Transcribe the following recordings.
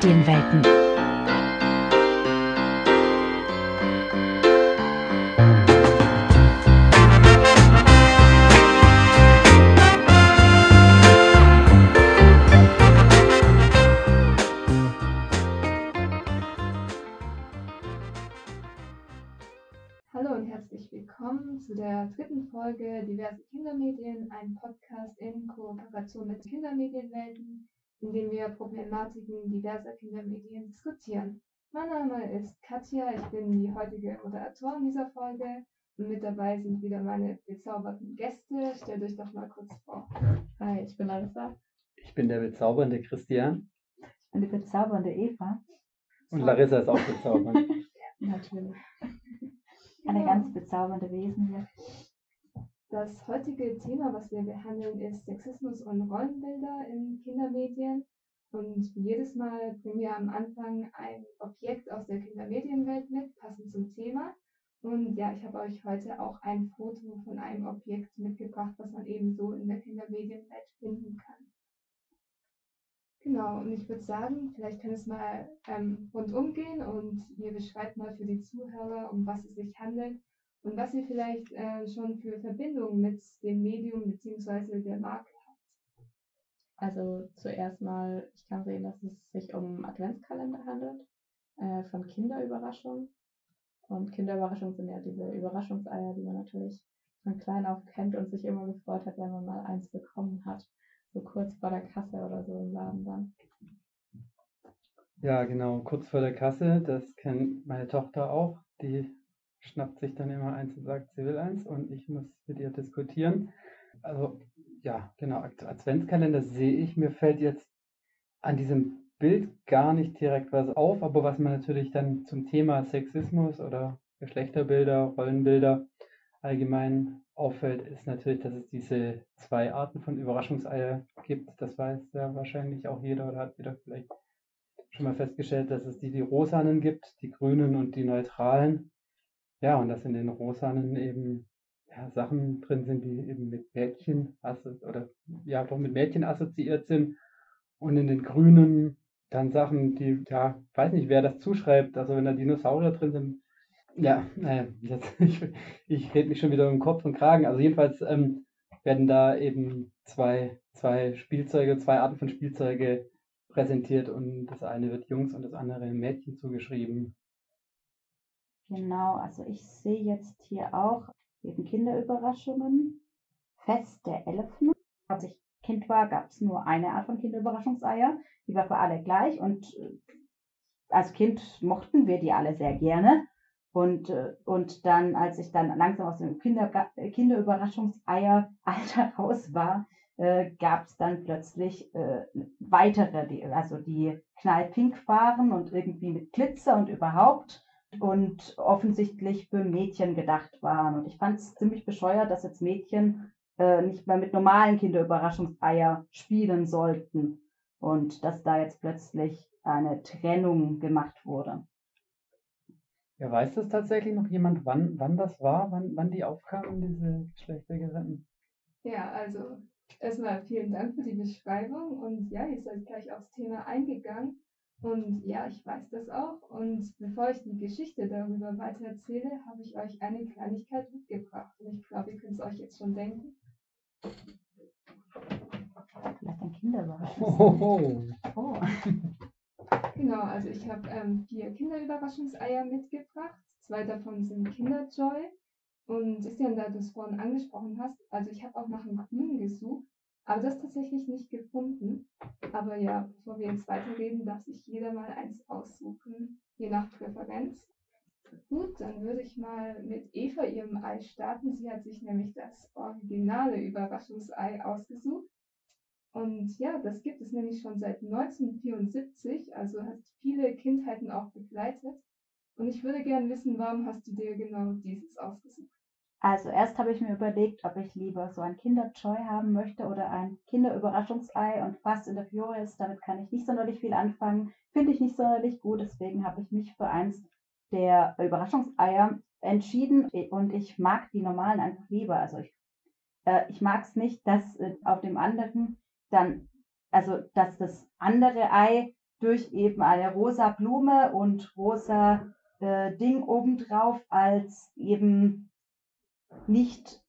Kindermedienwelten. Hallo und herzlich willkommen zu der dritten Folge Diverse Kindermedien, ein Podcast in Kooperation mit Kindermedienwelten, in dem wir Problematiken diverser Kindermedien diskutieren. Mein Name ist Katja, ich bin die heutige Moderatorin dieser Folge und mit dabei sind wieder meine bezauberten Gäste. Stellt euch doch mal kurz vor. Hi, ich bin Larissa. Ich bin der bezaubernde Christian Ich bin die bezaubernde Eva. und Larissa ist auch bezaubernd. Natürlich. Eine Ja. ganz bezaubernde Wesen hier. Das heutige Thema, was wir behandeln, ist Sexismus und Rollenbilder in Kindermedien. Und jedes Mal bringen wir am Anfang ein Objekt aus der Kindermedienwelt mit, passend zum Thema. Und ja, ich habe euch heute auch ein Foto von einem Objekt mitgebracht, was man eben so in der Kindermedienwelt finden kann. Genau, und ich würde sagen, vielleicht kann es mal ähm, rundum gehen und ihr beschreibt mal für die Zuhörer, um was es sich handelt und was ihr vielleicht äh, schon für Verbindungen mit dem Medium bzw. der Marke habt. Also zuerst mal, ich kann sehen, dass es sich um Adventskalender handelt äh, von Kinderüberraschungen. Und Kinderüberraschungen sind ja diese Überraschungseier, die man natürlich von klein auf kennt und sich immer gefreut hat, wenn man mal eins bekommen hat. So kurz vor der Kasse oder so im Laden dann. Ja, genau, kurz vor der Kasse, das kennt meine Tochter auch. Die schnappt sich dann immer eins und sagt, sie will eins und ich muss mit ihr diskutieren. Also, ja, genau, Ad- Adventskalender sehe ich. Mir fällt jetzt an diesem Bild gar nicht direkt was auf, aber was mir natürlich dann zum Thema Sexismus oder Geschlechterbilder, Rollenbilder allgemein auffällt, ist natürlich, dass es diese zwei Arten von Überraschungseier gibt. Das weiß ja wahrscheinlich auch jeder oder hat jeder vielleicht schon mal festgestellt, dass es die, die rosanen gibt, die grünen und die neutralen. Ja, und dass in den rosanen eben ja, Sachen drin sind, die eben mit Mädchen oder ja doch mit Mädchen assoziiert sind. Und in den grünen dann Sachen, die, ja, weiß nicht, wer das zuschreibt. Also wenn da Dinosaurier drin sind, ja, jetzt, ich, ich rede mich schon wieder um Kopf und Kragen. Also jedenfalls ähm, werden da eben zwei, zwei Spielzeuge, zwei Arten von Spielzeuge präsentiert und das eine wird Jungs und das andere Mädchen zugeschrieben. Genau, also ich sehe jetzt hier auch eben Kinderüberraschungen. Fest der Elfen. Als ich Kind war, gab es nur eine Art von Kinderüberraschungseier. Die war für alle gleich und äh, als Kind mochten wir die alle sehr gerne. Und, äh, und dann, als ich dann langsam aus dem Kinder, Kinderüberraschungseier-Alter raus war, äh, gab es dann plötzlich äh, weitere, die, also die knallpink waren und irgendwie mit Glitzer und überhaupt und offensichtlich für Mädchen gedacht waren. Und ich fand es ziemlich bescheuert, dass jetzt Mädchen äh, nicht mehr mit normalen Kinderüberraschungseier spielen sollten und dass da jetzt plötzlich eine Trennung gemacht wurde. Ja, weiß das tatsächlich noch jemand, wann, wann das war, wann, wann die aufkamen, diese Geschlechtergeretten? Ja, also erstmal vielen Dank für die Beschreibung und ja, ihr seid gleich aufs Thema eingegangen. Und ja, ich weiß das auch. Und bevor ich die Geschichte darüber weiter erzähle, habe ich euch eine Kleinigkeit mitgebracht. Und ich glaube, ihr könnt es euch jetzt schon denken. Vielleicht ein Kinderüberraschungsei. Hohoho. Oh. Genau, also ich habe ähm, vier Kinderüberraschungseier mitgebracht. Zwei davon sind Kinderjoy. Und Christian, da du es vorhin angesprochen hast, also ich habe auch nach einem grünen gesucht, aber das tatsächlich nicht gefunden. Aber ja, bevor wir jetzt weiterreden, darf sich jeder mal eins aussuchen, je nach Präferenz. Gut, dann würde ich mal mit Eva ihrem Ei starten. Sie hat sich nämlich das originale Überraschungsei ausgesucht. Und ja, das gibt es nämlich schon seit 1974, also hat viele Kindheiten auch begleitet. Und ich würde gerne wissen, warum hast du dir genau dieses ausgesucht? Also erst habe ich mir überlegt, ob ich lieber so ein Kinderjoy haben möchte oder ein Kinderüberraschungsei. Und Fast in der Furious, damit kann ich nicht sonderlich viel anfangen, finde ich nicht sonderlich gut, deswegen habe ich mich für eins der Überraschungseier entschieden. Und ich mag die normalen einfach lieber. Also ich, äh, ich mag es nicht, dass äh, auf dem anderen dann, also dass das andere Ei durch eben eine rosa Blume und rosa äh, Ding obendrauf als eben nicht,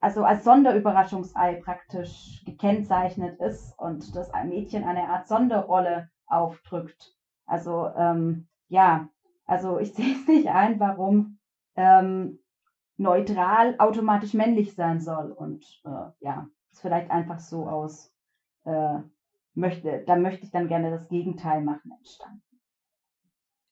also als Sonderüberraschungsei praktisch gekennzeichnet ist und das Mädchen eine Art Sonderrolle aufdrückt. Also ähm, ja, also ich sehe es nicht ein, warum ähm, neutral automatisch männlich sein soll. Und äh, ja, ist vielleicht einfach so aus, äh, möchte, da möchte ich dann gerne das Gegenteil machen entstanden.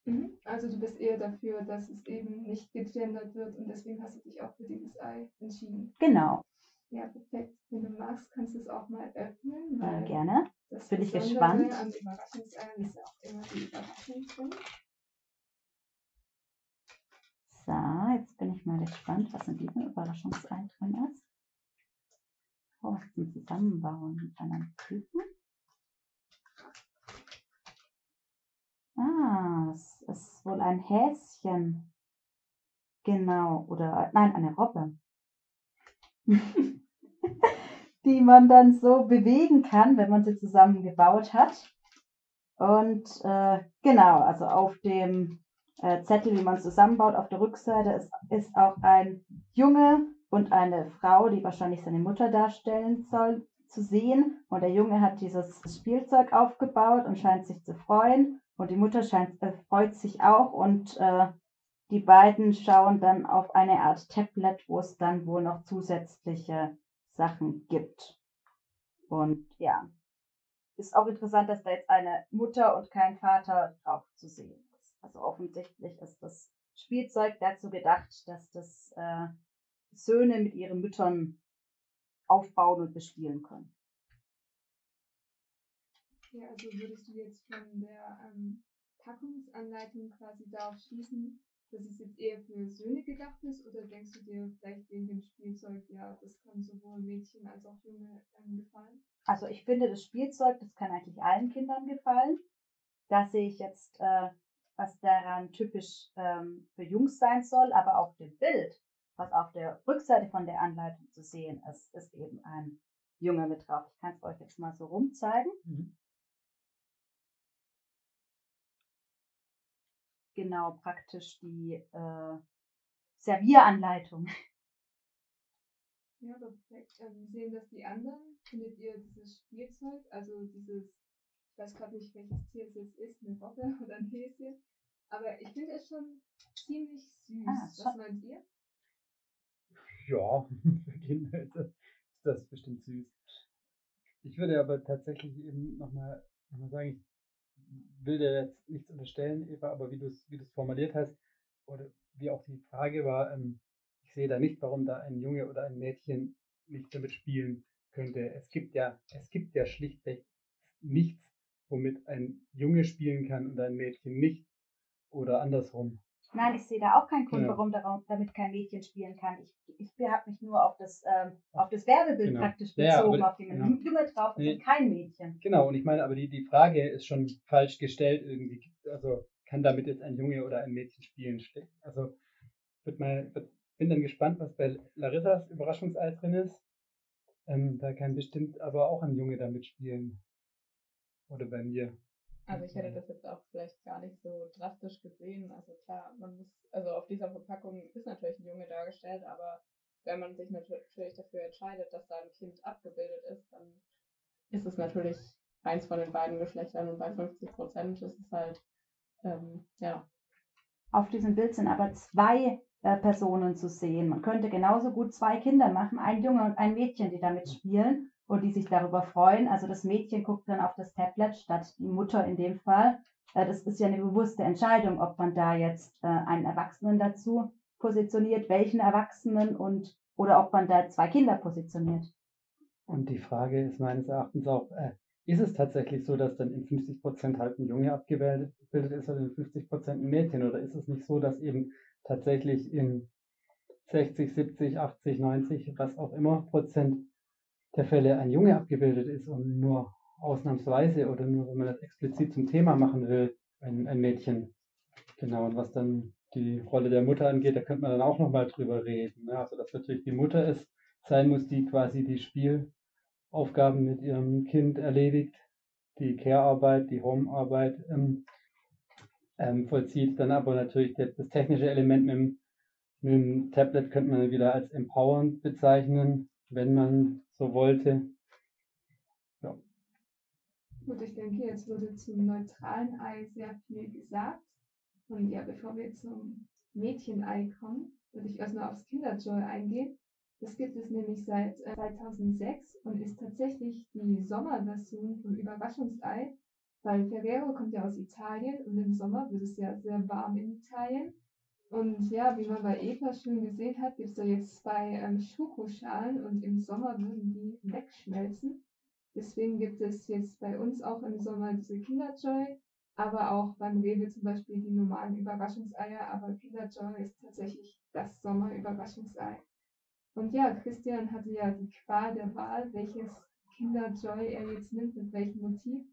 Mhm. Also du bist eher dafür, dass es eben nicht gegendert wird und deswegen hast du dich auch für dieses Ei entschieden. Genau. Ja, perfekt. Wenn du magst, kannst du es auch mal öffnen. Weil gerne. Das bin ich gespannt. An Überraschungseiern ist ja auch immer die Überraschung drin. So, jetzt bin ich mal gespannt, was in diesem Überraschungsei drin ist. Oh, was ein Zusammenbauen mit einem Küken? Ah, ist wohl ein Häschen. Genau, oder nein, eine Robbe. die man dann so bewegen kann, wenn man sie zusammengebaut hat. Und äh, genau, also auf dem äh, Zettel, wie man es zusammenbaut, auf der Rückseite ist, ist auch ein Junge und eine Frau, die wahrscheinlich seine Mutter darstellen soll, zu sehen. Und der Junge hat dieses Spielzeug aufgebaut und scheint sich zu freuen. Und die Mutter scheint, äh, freut sich auch und äh, die beiden schauen dann auf eine Art Tablet, wo es dann wohl noch zusätzliche Sachen gibt. Und ja, ist auch interessant, dass da jetzt eine Mutter und kein Vater drauf zu sehen ist. Also offensichtlich ist das Spielzeug dazu gedacht, dass das äh, Söhne mit ihren Müttern aufbauen und bespielen können. Ja, also würdest du jetzt von der ähm, Packungsanleitung quasi darauf schließen, dass es jetzt eher für Söhne gedacht ist oder denkst du dir vielleicht wegen dem Spielzeug, ja, das kann sowohl Mädchen als auch Junge ähm, gefallen? Also ich finde das Spielzeug, das kann eigentlich allen Kindern gefallen. Da sehe ich jetzt, äh, was daran typisch ähm, für Jungs sein soll, aber auf dem Bild, was auf der Rückseite von der Anleitung zu sehen ist, ist eben ein Junge mit drauf. Ich kann es euch jetzt mal so rumzeigen. Mhm. Genau praktisch die äh, Servieranleitung. Ja, perfekt. Ähm, wie sehen das die anderen? Findet ihr dieses Spielzeug, also dieses, ich weiß gerade nicht, welches Tier es jetzt ist, eine Robbe oder ein Häschen, aber ich finde es schon ziemlich süß. Ah, Was meint ihr? Ja, für Kinder ist das bestimmt süß. Ich würde aber tatsächlich eben nochmal noch mal sagen, will dir jetzt nichts unterstellen, Eva, aber wie du es wie formuliert hast, oder wie auch die Frage war, ähm, ich sehe da nicht, warum da ein Junge oder ein Mädchen nicht damit spielen könnte. Es gibt ja, es gibt ja schlichtweg nichts, womit ein Junge spielen kann und ein Mädchen nicht. Oder andersrum. Nein, ich sehe da auch keinen Grund, ja. warum darum, damit kein Mädchen spielen kann. Ich, ich habe mich nur auf das, ähm, auf das Werbebild genau. praktisch bezogen, ja, auf den ja. Junge drauf nee. und kein Mädchen. Genau, und ich meine, aber die, die Frage ist schon falsch gestellt irgendwie. Also kann damit jetzt ein Junge oder ein Mädchen spielen? Also wird mal, wird, bin dann gespannt, was bei Larissas Überraschungsei drin ist. Ähm, da kann bestimmt aber auch ein Junge damit spielen. Oder bei mir. Also ich hätte das jetzt auch vielleicht gar nicht so drastisch gesehen. Also klar, man muss, also auf dieser Verpackung ist natürlich ein Junge dargestellt, aber wenn man sich natürlich dafür entscheidet, dass da ein Kind abgebildet ist, dann ist es natürlich eins von den beiden Geschlechtern und bei 50 Prozent ist es halt, ähm, ja. Auf diesem Bild sind aber zwei äh, Personen zu sehen. Man könnte genauso gut zwei Kinder machen, ein Junge und ein Mädchen, die damit spielen und die sich darüber freuen. Also das Mädchen guckt dann auf das Tablet statt die Mutter in dem Fall. Äh, das ist ja eine bewusste Entscheidung, ob man da jetzt äh, einen Erwachsenen dazu positioniert, welchen Erwachsenen und oder ob man da zwei Kinder positioniert. Und die Frage ist meines Erachtens auch, äh, ist es tatsächlich so, dass dann in 50 Prozent halt ein Junge abgebildet ist oder in 50 Prozent ein Mädchen? Oder ist es nicht so, dass eben tatsächlich in 60, 70, 80, 90, was auch immer Prozent der Fälle ein Junge abgebildet ist und nur ausnahmsweise oder nur, wenn man das explizit zum Thema machen will, ein, ein Mädchen. Genau, und was dann die Rolle der Mutter angeht, da könnte man dann auch nochmal drüber reden. Ne? Also, dass natürlich die Mutter es sein muss, die quasi die Spielaufgaben mit ihrem Kind erledigt, die Care-Arbeit, die Home-Arbeit ähm, ähm, vollzieht. Dann aber natürlich das, das technische Element mit dem, mit dem Tablet könnte man wieder als empowernd bezeichnen, wenn man so wollte. Gut, ich denke, jetzt wurde zum neutralen Ei sehr viel gesagt. Und ja, bevor wir zum Mädchenei kommen, würde ich erstmal aufs Kinderjoy eingehen. Das gibt es nämlich seit 2006 äh, und ist tatsächlich die Sommerversion vom Überraschungsei, weil Ferrero kommt ja aus Italien und im Sommer wird es ja sehr warm in Italien. Und ja, wie man bei Eva schon gesehen hat, gibt es da jetzt zwei ähm, Schokoschalen und im Sommer würden die wegschmelzen. Deswegen gibt es jetzt bei uns auch im Sommer diese Kinderjoy, aber auch beim Rewe zum Beispiel die normalen Überraschungseier. Aber Kinderjoy ist tatsächlich das Sommerüberraschungsei. Und ja, Christian hatte ja die Qual der Wahl, welches Kinderjoy er jetzt nimmt, mit welchem Motiv.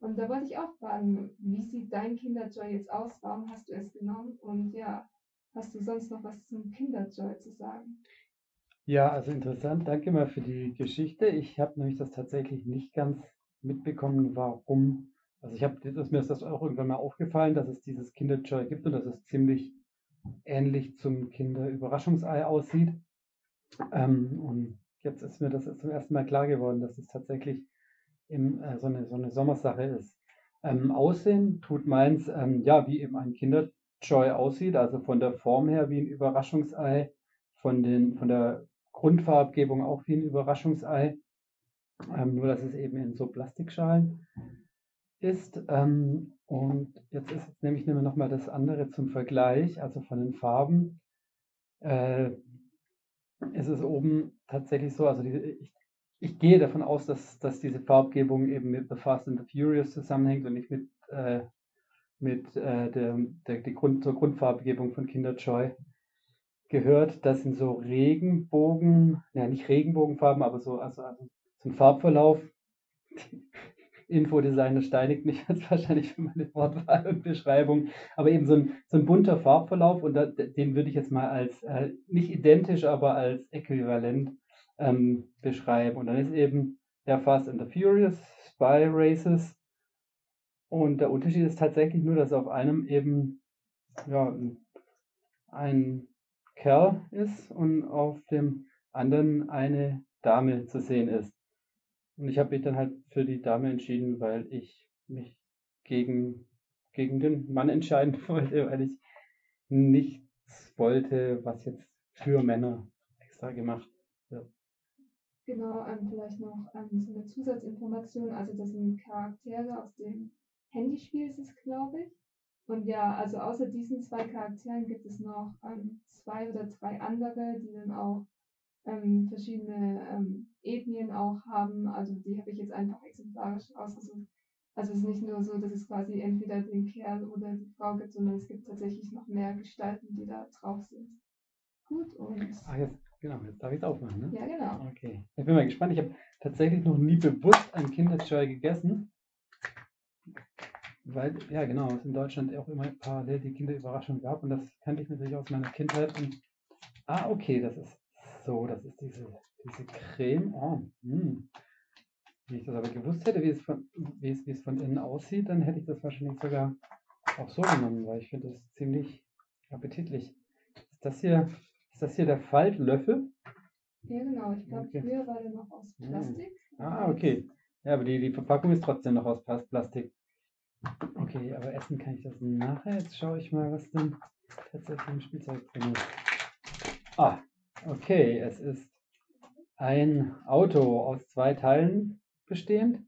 Und da wollte ich auch fragen, wie sieht dein Kinderjoy jetzt aus? Warum hast du es genommen? Und ja, hast du sonst noch was zum Kinderjoy zu sagen? Ja, also interessant. Danke mal für die Geschichte. Ich habe nämlich das tatsächlich nicht ganz mitbekommen, warum. Also ich habe, mir ist das auch irgendwann mal aufgefallen, dass es dieses Kinderjoy gibt und dass es ziemlich ähnlich zum Kinderüberraschungsei aussieht. Ähm, und jetzt ist mir das zum ersten Mal klar geworden, dass es tatsächlich im, äh, so, eine, so eine Sommersache ist. Ähm, Aussehen tut meins, ähm, ja, wie eben ein Kinderjoy aussieht, also von der Form her wie ein Überraschungsei, von, den, von der Grundfarbgebung auch wie ein Überraschungsei, ähm, nur dass es eben in so Plastikschalen ist. Ähm, und jetzt ist jetzt nämlich noch mal das andere zum Vergleich, also von den Farben. Äh, ist es oben tatsächlich so, also die, ich, ich, gehe davon aus, dass, dass diese Farbgebung eben mit The Fast and the Furious zusammenhängt und nicht mit, äh, mit äh, der, der, der Grund, zur Grundfarbgebung von Kinder Joy gehört, dass in so Regenbogen, ja nicht Regenbogenfarben, aber so, also, also so ein Farbverlauf, Infodesigner steinigt mich jetzt wahrscheinlich für meine Wortwahl und Beschreibung, aber eben so ein, so ein bunter Farbverlauf und da, den würde ich jetzt mal als, äh, nicht identisch, aber als äquivalent ähm, beschreiben. Und dann ist eben der Fast and the Furious, Spy Races und der Unterschied ist tatsächlich nur, dass auf einem eben ja, ein Kerl ist und auf dem anderen eine Dame zu sehen ist. Und ich habe mich dann halt für die Dame entschieden, weil ich mich gegen, gegen den Mann entscheiden wollte, weil ich nichts wollte, was jetzt für Männer extra gemacht wird. Genau, ähm, vielleicht noch ähm, so eine Zusatzinformation. Also das sind Charaktere aus dem Handyspiel, ist es, glaube ich. Und ja, also außer diesen zwei Charakteren gibt es noch ähm, zwei oder drei andere, die dann auch ähm, verschiedene ähm, Ethnien auch haben. Also die habe ich jetzt einfach exemplarisch ausgesucht. Also es ist nicht nur so, dass es quasi entweder den Kerl oder die Frau gibt, sondern es gibt tatsächlich noch mehr Gestalten, die da drauf sind. Gut und. Ach, jetzt, genau, jetzt darf ich es aufmachen, ne? Ja, genau. Okay. Ich bin mal gespannt. Ich habe tatsächlich noch nie bewusst ein Kinderjoy gegessen. Weil, ja genau, es in Deutschland auch immer parallel die Kinderüberraschung gab und das kannte ich natürlich aus meiner Kindheit. Und, ah, okay, das ist so, das ist diese, diese Creme. Oh, hm. Wenn ich das aber gewusst hätte, wie es, von, wie, es, wie es von innen aussieht, dann hätte ich das wahrscheinlich sogar auch so genommen, weil ich finde das ziemlich appetitlich. Ist das hier, ist das hier der Faltlöffel? Ja, genau. Ich glaube, okay. früher war der noch aus hm. Plastik. Ah, okay. Ja, aber die, die Verpackung ist trotzdem noch aus Plastik. Okay, aber essen kann ich das nachher. Jetzt schaue ich mal, was denn tatsächlich im Spielzeug drin ist. Ah, okay, es ist ein Auto aus zwei Teilen bestehend,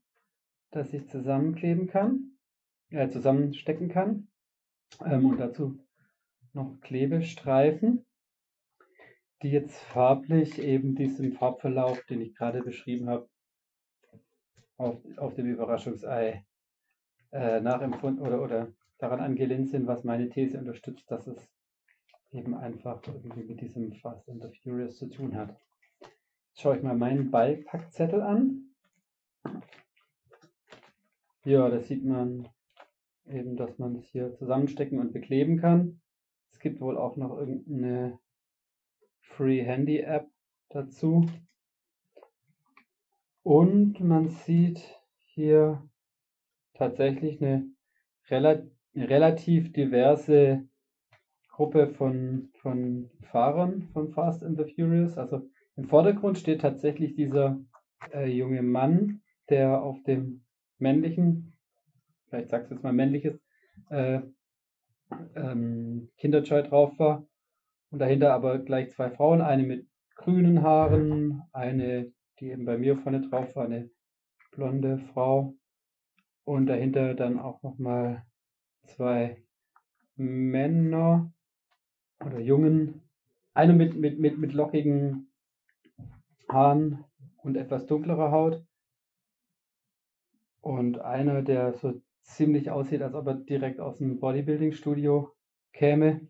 das ich zusammenkleben kann, äh, zusammenstecken kann. Ähm, und dazu noch Klebestreifen, die jetzt farblich eben diesem Farbverlauf, den ich gerade beschrieben habe, auf, auf dem Überraschungsei äh, nachempfunden oder, oder daran angelehnt sind, was meine These unterstützt, dass es eben einfach irgendwie mit diesem Fast and the Furious zu tun hat. Jetzt schaue ich mal meinen Beipackzettel an. Ja, da sieht man eben, dass man es hier zusammenstecken und bekleben kann. Es gibt wohl auch noch irgendeine Free Handy App dazu. Und man sieht hier tatsächlich eine, rela relativ diverse Gruppe von, von Fahrern von Fast and the Furious. Also im Vordergrund steht tatsächlich dieser äh, junge Mann, der auf dem männlichen, vielleicht sagst du jetzt mal männliches, äh, ähm, Kinderjoy drauf war. Und dahinter aber gleich zwei Frauen, eine mit grünen Haaren, eine, die eben bei mir vorne drauf war, eine blonde Frau. Und dahinter dann auch nochmal zwei Männer oder Jungen. Einer mit, mit, mit, mit lockigen Haaren und etwas dunklerer Haut. Und einer, der so ziemlich aussieht, als ob er direkt aus dem Bodybuilding-Studio käme.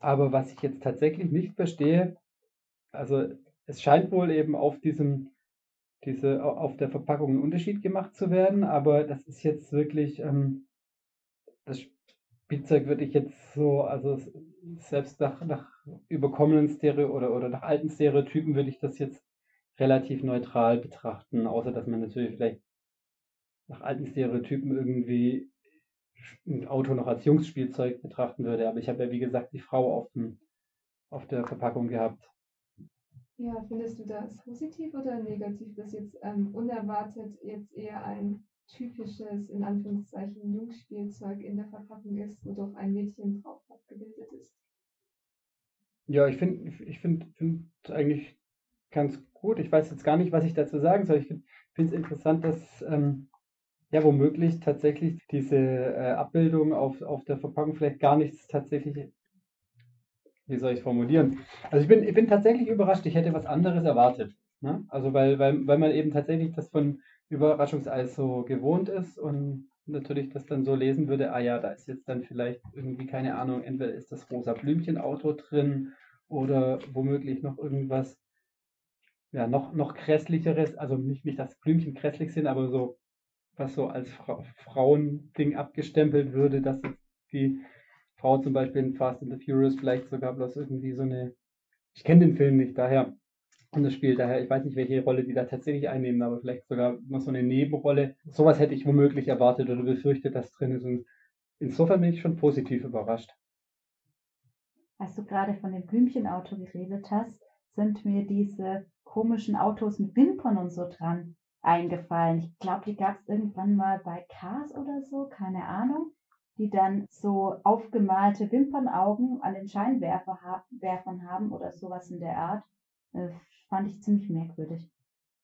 Aber was ich jetzt tatsächlich nicht verstehe, also es scheint wohl eben auf diesem, diese, auf der Verpackung ein Unterschied gemacht zu werden, aber das ist jetzt wirklich, ähm, das Spielzeug würde ich jetzt so, also selbst nach, nach überkommenen Stereo oder, oder nach alten Stereotypen würde ich das jetzt relativ neutral betrachten, außer dass man natürlich vielleicht nach alten Stereotypen irgendwie ein Auto noch als Jungsspielzeug betrachten würde. Aber ich habe ja, wie gesagt, die Frau auf, dem, auf der Verpackung gehabt. Ja, findest du das positiv oder negativ, dass jetzt ähm, unerwartet jetzt eher ein typisches, in Anführungszeichen, Jungspielzeug in der Verpackung ist, wo doch ein Mädchen drauf abgebildet ist? Ja, ich finde ich find, find eigentlich ganz gut. Ich weiß jetzt gar nicht, was ich dazu sagen soll. Ich finde es interessant, dass ähm, ja womöglich tatsächlich diese äh, Abbildung auf, auf der Verpackung vielleicht gar nichts tatsächlich, wie soll ich formulieren? Also ich bin, ich bin tatsächlich überrascht, ich hätte was anderes erwartet. Ne? Also weil, weil, weil man eben tatsächlich das von Überraschungseis so gewohnt ist und natürlich das dann so lesen würde, ah ja, da ist jetzt dann vielleicht irgendwie, keine Ahnung, entweder ist das rosa Blümchen-Auto drin oder womöglich noch irgendwas, ja, noch, noch grässlicheres, also nicht, nicht, dass Blümchen grässlich sind, aber so was so als Fra Frauending abgestempelt würde, dass die Frau zum Beispiel in Fast and the Furious vielleicht sogar bloß irgendwie so eine, ich kenne den Film nicht, daher, und das Spiel, daher, ich weiß nicht, welche Rolle die da tatsächlich einnehmen, aber vielleicht sogar noch so eine Nebenrolle. Sowas hätte ich womöglich erwartet oder befürchtet, dass drin ist. Und insofern bin ich schon positiv überrascht. Als du gerade von dem Blümchenauto geredet hast, sind mir diese komischen Autos mit Wimpern und so dran eingefallen. Ich glaube, die gab es irgendwann mal bei Cars oder so, keine Ahnung, die dann so aufgemalte Wimpernaugen an den Scheinwerfern haben oder sowas in der Art. Das fand ich ziemlich merkwürdig.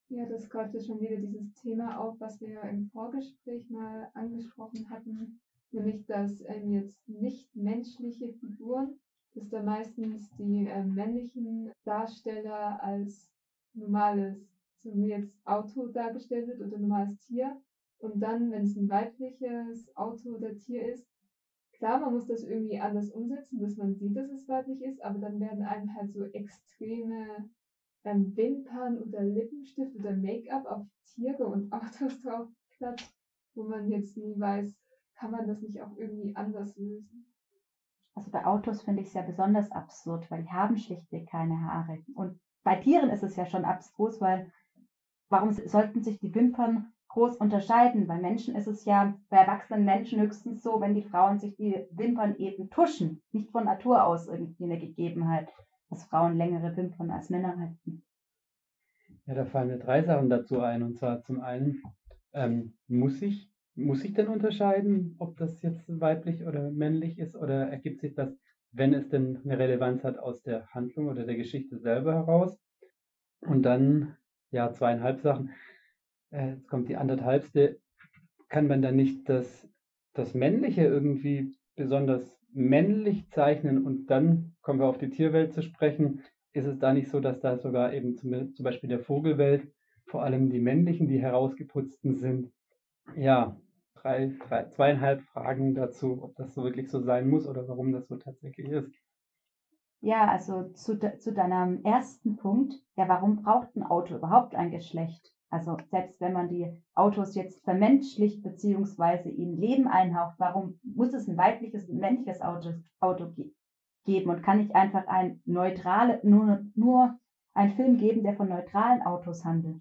Ja, das greift ja schon wieder dieses Thema auf, was wir im Vorgespräch mal angesprochen hatten, nämlich dass ähm, jetzt nicht menschliche Figuren, dass da meistens die äh, männlichen Darsteller als normales so jetzt Auto dargestellt wird oder normales Tier. Und dann, wenn es ein weibliches Auto oder Tier ist, klar, man muss das irgendwie anders umsetzen, dass man sieht, dass es weiblich ist, aber dann werden einem halt so extreme ähm, Wimpern oder Lippenstift oder Make-up auf Tiere und Autos drauf klatscht, wo man jetzt nie weiß, kann man das nicht auch irgendwie anders lösen. Also bei Autos finde ich es ja besonders absurd, weil die haben schlichtweg keine Haare. Und bei Tieren ist es ja schon abstrus, weil warum sollten sich die Wimpern groß unterscheiden? Bei Menschen ist es ja bei erwachsenen Menschen höchstens so, wenn die Frauen sich die Wimpern eben tuschen, nicht von Natur aus irgendwie eine Gegebenheit, dass Frauen längere Wimpern als Männer halten. Ja, da fallen mir drei Sachen dazu ein. Und zwar zum einen, ähm, muss ich, muss ich denn unterscheiden, ob das jetzt weiblich oder männlich ist, oder ergibt sich das, wenn es denn eine Relevanz hat, aus der Handlung oder der Geschichte selber heraus? Und dann ja, zweieinhalb Sachen. Äh, jetzt kommt die anderthalbste. Kann man dann nicht das, das Männliche irgendwie besonders männlich zeichnen und dann kommen wir auf die Tierwelt zu sprechen. Ist es da nicht so, dass da sogar eben zum, zum Beispiel der Vogelwelt vor allem die männlichen, die herausgeputzten sind? Ja, drei, drei, zweieinhalb Fragen dazu, ob das so wirklich so sein muss oder warum das so tatsächlich ist. Ja, also zu, zu deinem ersten Punkt, ja, warum braucht ein Auto überhaupt ein Geschlecht? Also selbst wenn man die Autos jetzt vermenschlicht beziehungsweise ihnen Leben einhaucht, warum muss es ein weibliches und männliches Auto, Auto ge geben und kann nicht einfach ein neutrale, nur, nur ein Film geben, der von neutralen Autos handelt?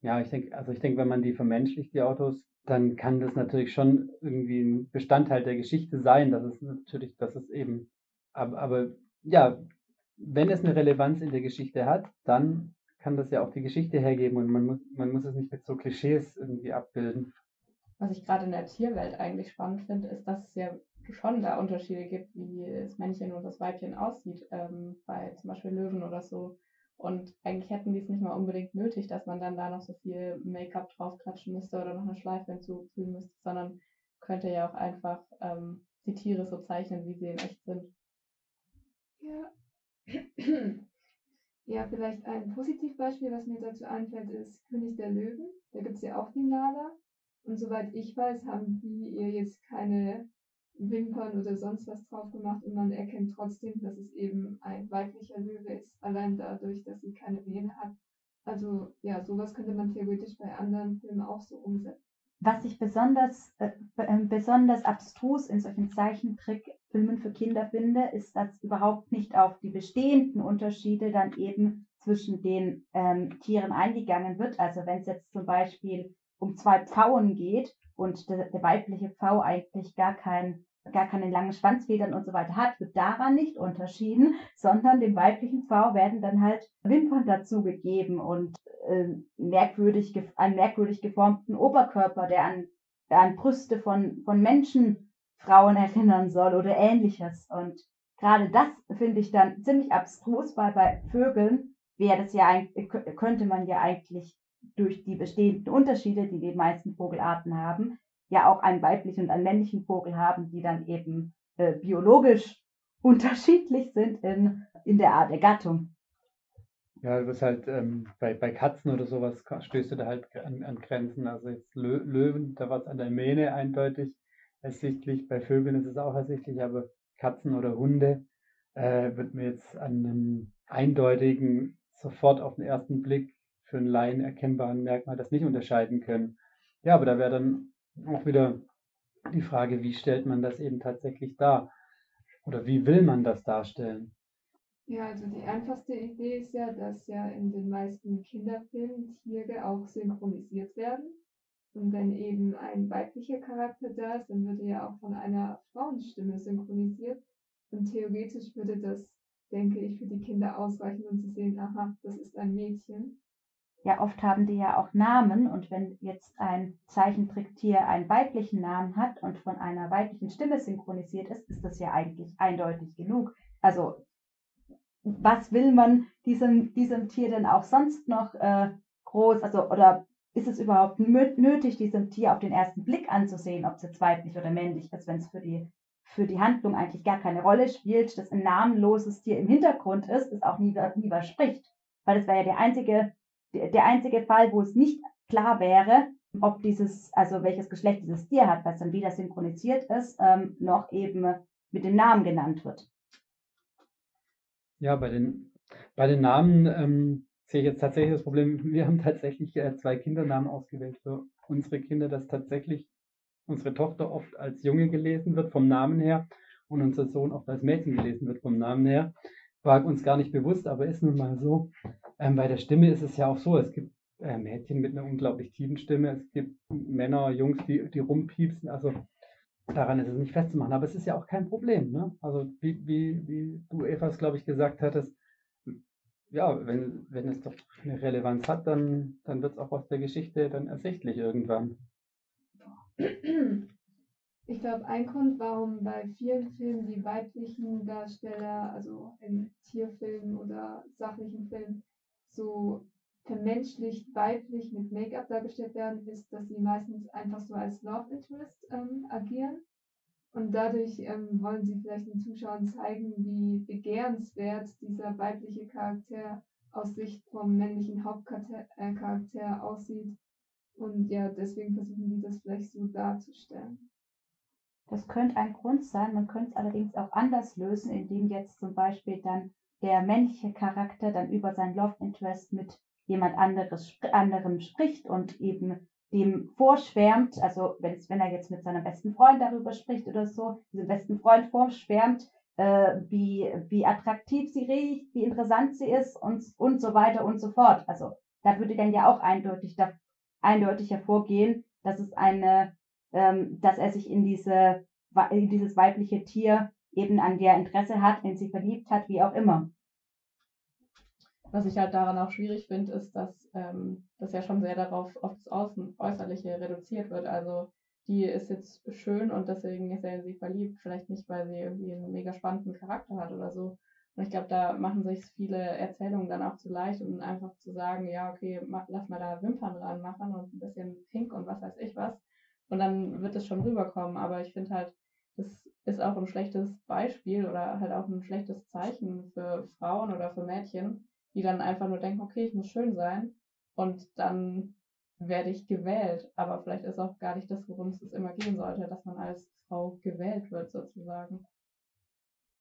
Ja, ich denke, also ich denke, wenn man die vermenschlicht, die Autos, dann kann das natürlich schon irgendwie ein Bestandteil der Geschichte sein. Das ist natürlich, das ist eben, aber, aber ja, wenn es eine Relevanz in der Geschichte hat, dann kann das ja auch die Geschichte hergeben und man muss, man muss es nicht mit so Klischees irgendwie abbilden. Was ich gerade in der Tierwelt eigentlich spannend finde, ist, dass es ja schon da Unterschiede gibt, wie das Männchen und das Weibchen aussieht, ähm, bei zum Beispiel Löwen oder so. Und eigentlich hätten die es nicht mal unbedingt nötig, dass man dann da noch so viel Make-up draufklatschen müsste oder noch eine Schleife hinzufügen müsste, sondern könnte ja auch einfach ähm, die Tiere so zeichnen, wie sie in echt sind. Ja. Ja, vielleicht ein Positivbeispiel, was mir dazu einfällt, ist König der Löwen. Da gibt es ja auch die Nala. Und soweit ich weiß, haben die ihr jetzt keine Wimpern oder sonst was drauf gemacht und man erkennt trotzdem, dass es eben ein weiblicher Löwe ist, allein dadurch, dass sie keine Mähne hat. Also ja, sowas könnte man theoretisch bei anderen Filmen auch so umsetzen. Was ich besonders, äh, äh, besonders abstrus in solchen Zeichentrickfilmen für Kinder finde, ist, dass überhaupt nicht auf die bestehenden Unterschiede dann eben zwischen den ähm, Tieren eingegangen wird. Also wenn es jetzt zum Beispiel um zwei Pfauen geht und der, der weibliche Pfau eigentlich gar kein gar keine langen Schwanzfedern und so weiter hat, wird daran nicht unterschieden, sondern dem weiblichen Pfau werden dann halt Wimpern dazugegeben und äh, merkwürdig, einen merkwürdig geformten Oberkörper, der an, an Brüste von, von Menschenfrauen erinnern soll oder ähnliches. Und gerade das finde ich dann ziemlich abstrus, weil bei Vögeln wäre das ja könnte man ja eigentlich durch die bestehenden Unterschiede, die die meisten Vogelarten haben, ja auch einen weiblichen und einen männlichen Vogel haben, die dann eben äh, biologisch unterschiedlich sind in, in der Art der Gattung. Ja, du bist halt ähm, bei, bei Katzen oder sowas stößt du da halt an, an Grenzen. Also jetzt Lö Löwen, da war es an der Mähne eindeutig ersichtlich. Bei Vögeln ist es auch ersichtlich, aber Katzen oder Hunde äh, wird mir jetzt an einem eindeutigen, sofort auf den ersten Blick für einen Laien erkennbaren Merkmal das nicht unterscheiden können. Ja, aber da wäre dann auch wieder die Frage, wie stellt man das eben tatsächlich dar? Oder wie will man das darstellen? Ja, also die einfachste Idee ist ja, dass ja in den meisten Kinderfilmen Tiere auch synchronisiert werden. Und wenn eben ein weiblicher Charakter da ist, dann wird er ja auch von einer Frauenstimme synchronisiert. Und theoretisch würde das, denke ich, für die Kinder ausreichen, um zu sehen, aha, das ist ein Mädchen ja oft haben die ja auch Namen und wenn jetzt ein Zeichentricktier einen weiblichen Namen hat und von einer weiblichen Stimme synchronisiert ist, ist das ja eigentlich eindeutig genug. Also was will man diesem, diesem Tier denn auch sonst noch äh, groß, also oder ist es überhaupt nötig, diesem Tier auf den ersten Blick anzusehen, ob es jetzt weiblich oder männlich ist, wenn es für die, für die Handlung eigentlich gar keine Rolle spielt, dass ein namenloses Tier im Hintergrund ist, das auch nie, nie was spricht. Weil das wäre ja der einzige der einzige Fall, wo es nicht klar wäre, ob dieses, also welches Geschlecht dieses Tier hat, was dann weder synchronisiert ist, ähm, noch eben mit dem Namen genannt wird. Ja, bei den, bei den Namen ähm, sehe ich jetzt tatsächlich das Problem, wir haben tatsächlich äh, zwei Kindernamen ausgewählt für unsere Kinder, dass tatsächlich unsere Tochter oft als Junge gelesen wird vom Namen her und unser Sohn oft als Mädchen gelesen wird vom Namen her. War uns gar nicht bewusst, aber ist nun mal so. Ähm, bei der Stimme ist es ja auch so, es gibt äh, Mädchen mit einer unglaublich tiefen Stimme, es gibt Männer, Jungs, die, die rumpiepsen, also daran ist es nicht festzumachen, aber es ist ja auch kein Problem. Ne? Also wie, wie, wie du Evas, glaube ich, gesagt hattest, ja, wenn, wenn es doch eine Relevanz hat, dann, dann wird es auch aus der Geschichte dann ersichtlich irgendwann. Ich glaube, ein Grund, warum bei vielen Filmen die weiblichen Darsteller, also in Tierfilmen oder sachlichen Filmen, so vermenschlicht weiblich mit Make-up dargestellt werden, ist, dass sie meistens einfach so als Love Interest ähm, agieren. Und dadurch ähm, wollen sie vielleicht den Zuschauern zeigen, wie begehrenswert dieser weibliche Charakter aus Sicht vom männlichen Hauptcharakter äh, aussieht. Und ja, deswegen versuchen die das vielleicht so darzustellen. Das könnte ein Grund sein. Man könnte es allerdings auch anders lösen, indem jetzt zum Beispiel dann der männliche Charakter dann über sein Love Interest mit jemand anderes, anderem spricht und eben dem vorschwärmt, also wenn, er jetzt mit seinem besten Freund darüber spricht oder so, diesem besten Freund vorschwärmt, äh, wie, wie attraktiv sie riecht, wie interessant sie ist und, und so weiter und so fort. Also da würde dann ja auch eindeutig, da, eindeutig hervorgehen, dass es eine, ähm, dass er sich in diese, in dieses weibliche Tier eben an der Interesse hat, in sie verliebt hat, wie auch immer. Was ich halt daran auch schwierig finde, ist, dass ähm, das ja schon sehr darauf auf das Außen, Äußerliche reduziert wird. Also die ist jetzt schön und deswegen ist er in sie verliebt. Vielleicht nicht, weil sie irgendwie einen mega spannenden Charakter hat oder so. Und ich glaube, da machen sich viele Erzählungen dann auch zu leicht, um einfach zu sagen, ja, okay, mach, lass mal da Wimpern ranmachen und ein bisschen Pink und was weiß ich was. Und dann wird es schon rüberkommen. Aber ich finde halt, das ist auch ein schlechtes Beispiel oder halt auch ein schlechtes Zeichen für Frauen oder für Mädchen, die dann einfach nur denken, okay, ich muss schön sein. Und dann werde ich gewählt. Aber vielleicht ist auch gar nicht das, worum es immer gehen sollte, dass man als Frau gewählt wird sozusagen.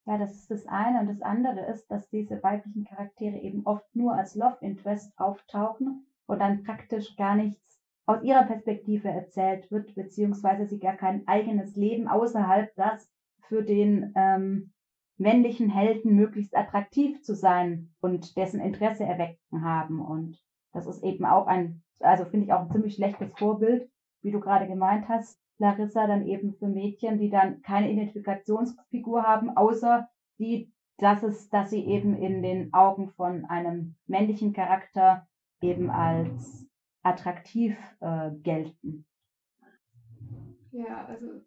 Ja, das ist das eine. Und das andere ist, dass diese weiblichen Charaktere eben oft nur als Love Interest auftauchen und dann praktisch gar nichts aus ihrer Perspektive erzählt wird, beziehungsweise sie gar kein eigenes Leben außerhalb das für den ähm, männlichen Helden möglichst attraktiv zu sein und dessen Interesse erwecken haben. Und das ist eben auch ein also finde ich auch ein ziemlich schlechtes Vorbild, wie du gerade gemeint hast, Larissa, dann eben für Mädchen, die dann keine Identifikationsfigur haben, außer die, dass es, dass sie eben in den Augen von einem männlichen Charakter eben als attraktiv äh, gelten. Ja, also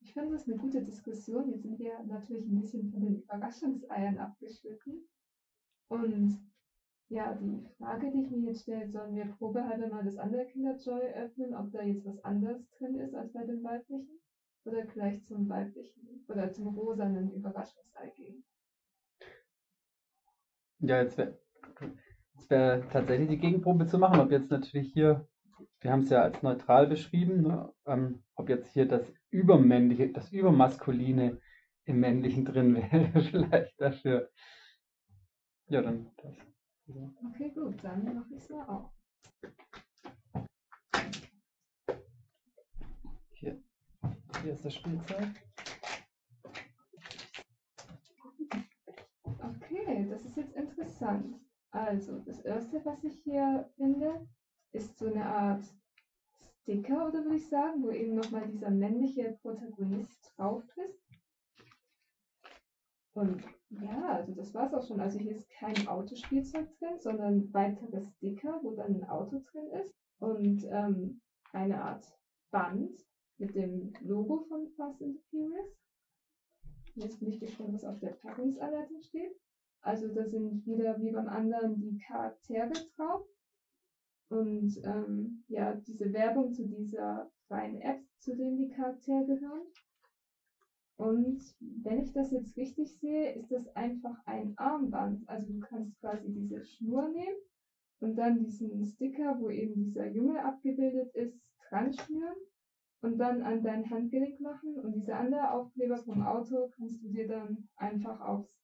ich finde das eine gute Diskussion. Jetzt sind wir natürlich ein bisschen von den Überraschungseiern abgeschnitten. Und ja, die Frage, die ich mir jetzt stelle, sollen wir probehalber mal das andere Kinderjoy öffnen, ob da jetzt was anderes drin ist als bei dem weiblichen? Oder gleich zum weiblichen oder zum rosanen Überraschungsei gehen? Ja, jetzt wäre wär tatsächlich die Gegenprobe zu machen, ob jetzt natürlich hier, wir haben es ja als neutral beschrieben, ne, ähm, ob jetzt hier das Übermännliche, das Übermaskuline im Männlichen drin wäre, vielleicht dafür. Ja, dann das. Okay, gut, dann mache ich es mal auf. Hier, hier ist das Spielzeug. Okay, das ist jetzt interessant. Also, das erste, was ich hier finde, ist so eine Art Sticker, oder würde ich sagen, wo eben nochmal dieser männliche Protagonist drauf ist. Und ja, also das war es auch schon. Also hier ist kein Autospielzeug drin, sondern weitere Sticker, wo dann ein Auto drin ist und ähm, eine Art Band mit dem Logo von Fast and Furious. Jetzt bin ich gespannt, was auf der Packungsanleitung steht. Also da sind wieder wie beim anderen die Charaktere drauf. Und ähm, ja, diese Werbung zu dieser freien App, zu denen die Charaktere gehören. Und wenn ich das jetzt richtig sehe, ist das einfach ein Armband. Also du kannst quasi diese Schnur nehmen und dann diesen Sticker, wo eben dieser Junge abgebildet ist, dran schnüren und dann an dein Handgelenk machen. Und diese andere Aufkleber vom Auto kannst du dir dann einfach aufs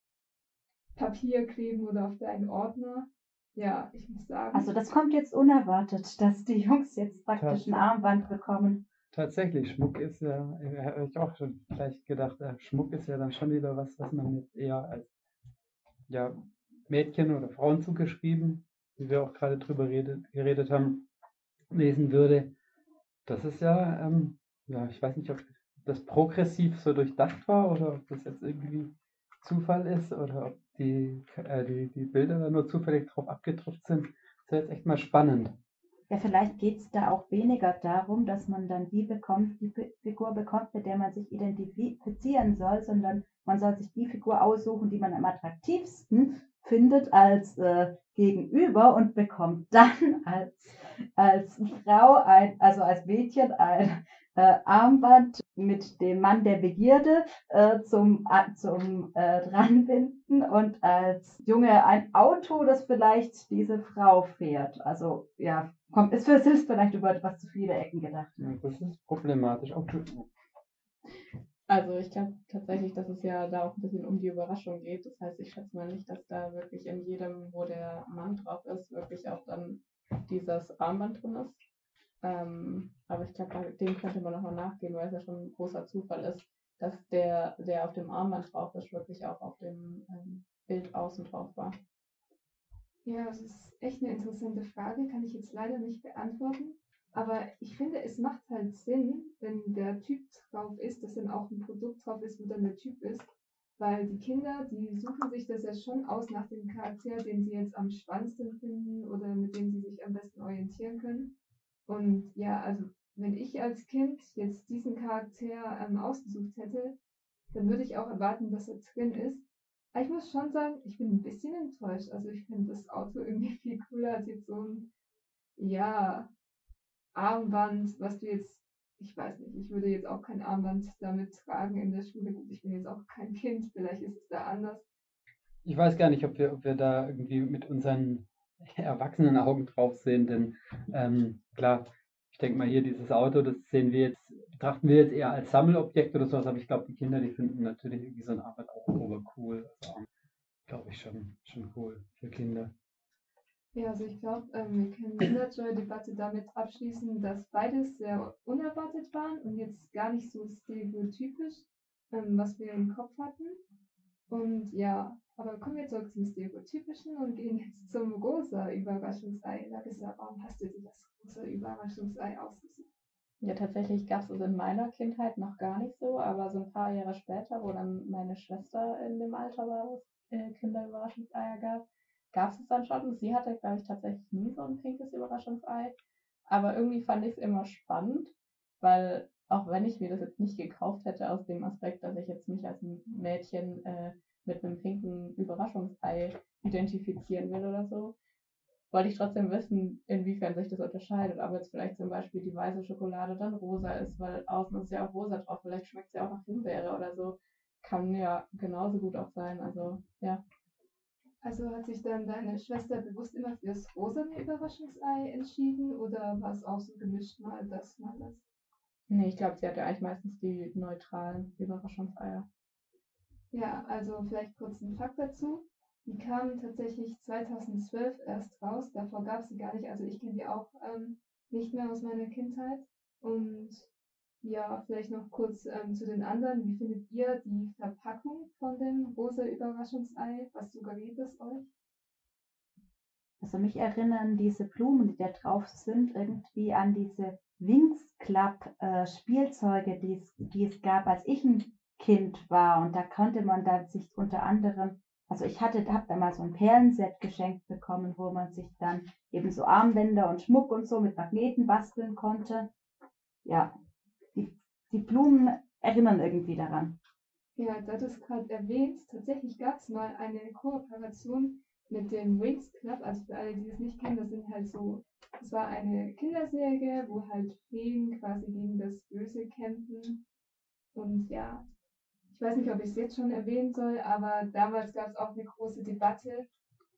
Papier kleben oder auf deinen Ordner. Ja, ich muss sagen. Also das kommt jetzt unerwartet, dass die Jungs jetzt praktisch ein Armband bekommen. Tatsächlich, Schmuck ist ja, habe ich auch schon gleich gedacht, äh, Schmuck ist ja dann schon wieder was, was man jetzt eher als ja, Mädchen oder Frauen zugeschrieben, wie wir auch gerade drüber redet, geredet haben, lesen würde. Das ist ja, ähm, ja, ich weiß nicht, ob das progressiv so durchdacht war oder ob das jetzt irgendwie Zufall ist oder ob die, äh, die, die Bilder da nur zufällig drauf abgedruckt sind. Das wäre jetzt echt mal spannend. Ja, vielleicht geht es da auch weniger darum, dass man dann die bekommt, die Figur bekommt, mit der man sich identifizieren soll, sondern man soll sich die Figur aussuchen, die man am attraktivsten findet als äh, Gegenüber und bekommt dann als, als Frau, ein, also als Mädchen ein äh, Armband mit dem Mann der Begierde äh, zum, äh, zum äh, Dranbinden und als Junge ein Auto, das vielleicht diese Frau fährt. Also ja, kommt, ist, es ist vielleicht über etwas zu viele Ecken gedacht. Ja, das ist problematisch. Also ich glaube tatsächlich, dass es ja da auch ein bisschen um die Überraschung geht. Das heißt, ich schätze mal nicht, dass da wirklich in jedem, wo der Mann drauf ist, wirklich auch dann dieses Armband drin ist. Ähm, aber ich glaube, dem könnte man nochmal nachgehen, weil es ja schon ein großer Zufall ist, dass der, der auf dem Armband drauf ist, wirklich auch auf dem ähm, Bild außen drauf war. Ja, das ist echt eine interessante Frage, kann ich jetzt leider nicht beantworten. Aber ich finde, es macht halt Sinn, wenn der Typ drauf ist, dass dann auch ein Produkt drauf ist, wo dann der Typ ist. Weil die Kinder, die suchen sich das ja schon aus nach dem Charakter, den sie jetzt am spannendsten finden oder mit dem sie sich am besten orientieren können. Und ja, also wenn ich als Kind jetzt diesen Charakter ähm, ausgesucht hätte, dann würde ich auch erwarten, dass er drin ist. Aber ich muss schon sagen, ich bin ein bisschen enttäuscht. Also ich finde das Auto irgendwie viel cooler als jetzt so ein, ja, Armband, was du jetzt, ich weiß nicht, ich würde jetzt auch kein Armband damit tragen in der Schule. Gut, ich bin jetzt auch kein Kind, vielleicht ist es da anders. Ich weiß gar nicht, ob wir, ob wir da irgendwie mit unseren erwachsenen Augen drauf sehen, denn ähm, klar, ich denke mal hier dieses Auto, das sehen wir jetzt, betrachten wir jetzt eher als Sammelobjekt oder sowas, aber ich glaube, die Kinder, die finden natürlich irgendwie so eine Arbeit auch cool. Also, glaube ich schon, schon cool für Kinder. Ja, also ich glaube, ähm, wir können in der Joy-Debatte damit abschließen, dass beides sehr unerwartet waren und jetzt gar nicht so stereotypisch, ähm, was wir im Kopf hatten. Und ja, aber kommen wir zurück zum Stereotypischen und gehen jetzt zum rosa Überraschungsei. Larissa, warum hast du dir das rosa Überraschungsei ausgesucht? Ja, tatsächlich gab es es in meiner Kindheit noch gar nicht so, aber so ein paar Jahre später, wo dann meine Schwester in dem Alter war, wo es äh, Kinderüberraschungseier gab, gab es es dann schon. Sie hatte, glaube ich, tatsächlich nie so ein pinkes Überraschungsei. Aber irgendwie fand ich es immer spannend, weil auch wenn ich mir das jetzt nicht gekauft hätte aus dem Aspekt, dass ich jetzt mich als Mädchen äh, mit einem pinken Überraschungsei identifizieren will oder so, wollte ich trotzdem wissen, inwiefern sich das unterscheidet. Ob jetzt vielleicht zum Beispiel die weiße Schokolade dann rosa ist, weil außen ist ja auch rosa drauf. Vielleicht schmeckt es ja auch nach Himbeere oder so. Kann ja genauso gut auch sein. Also, ja. Also hat sich dann deine Schwester bewusst immer für das rosane Überraschungsei entschieden oder war es auch so gemischt mal das, mal das? Nee, ich glaube, sie hatte eigentlich meistens die neutralen Überraschungseier. Ja, also vielleicht kurz ein Fakt dazu. Die kamen tatsächlich 2012 erst raus. Davor gab es sie gar nicht. Also ich kenne die auch ähm, nicht mehr aus meiner Kindheit. Und ja, vielleicht noch kurz ähm, zu den anderen. Wie findet ihr die Verpackung von dem rosa Überraschungsei? Was suggeriert es euch? Also mich erinnern diese Blumen, die da drauf sind, irgendwie an diese Wings Club äh, Spielzeuge, die es, die es gab, als ich ein Kind war. Und da konnte man dann sich unter anderem, also ich hatte, habe da mal so ein Perlenset geschenkt bekommen, wo man sich dann eben so Armbänder und Schmuck und so mit Magneten basteln konnte. Ja, die Blumen erinnern irgendwie daran. Ja, da du es gerade erwähnt, tatsächlich gab es mal eine Kooperation mit dem Wings Club. Also für alle, die es nicht kennen, das sind halt so, es war eine Kinderserie, wo halt Feen quasi gegen das Böse kämpfen. Und ja, ich weiß nicht, ob ich es jetzt schon erwähnen soll, aber damals gab es auch eine große Debatte,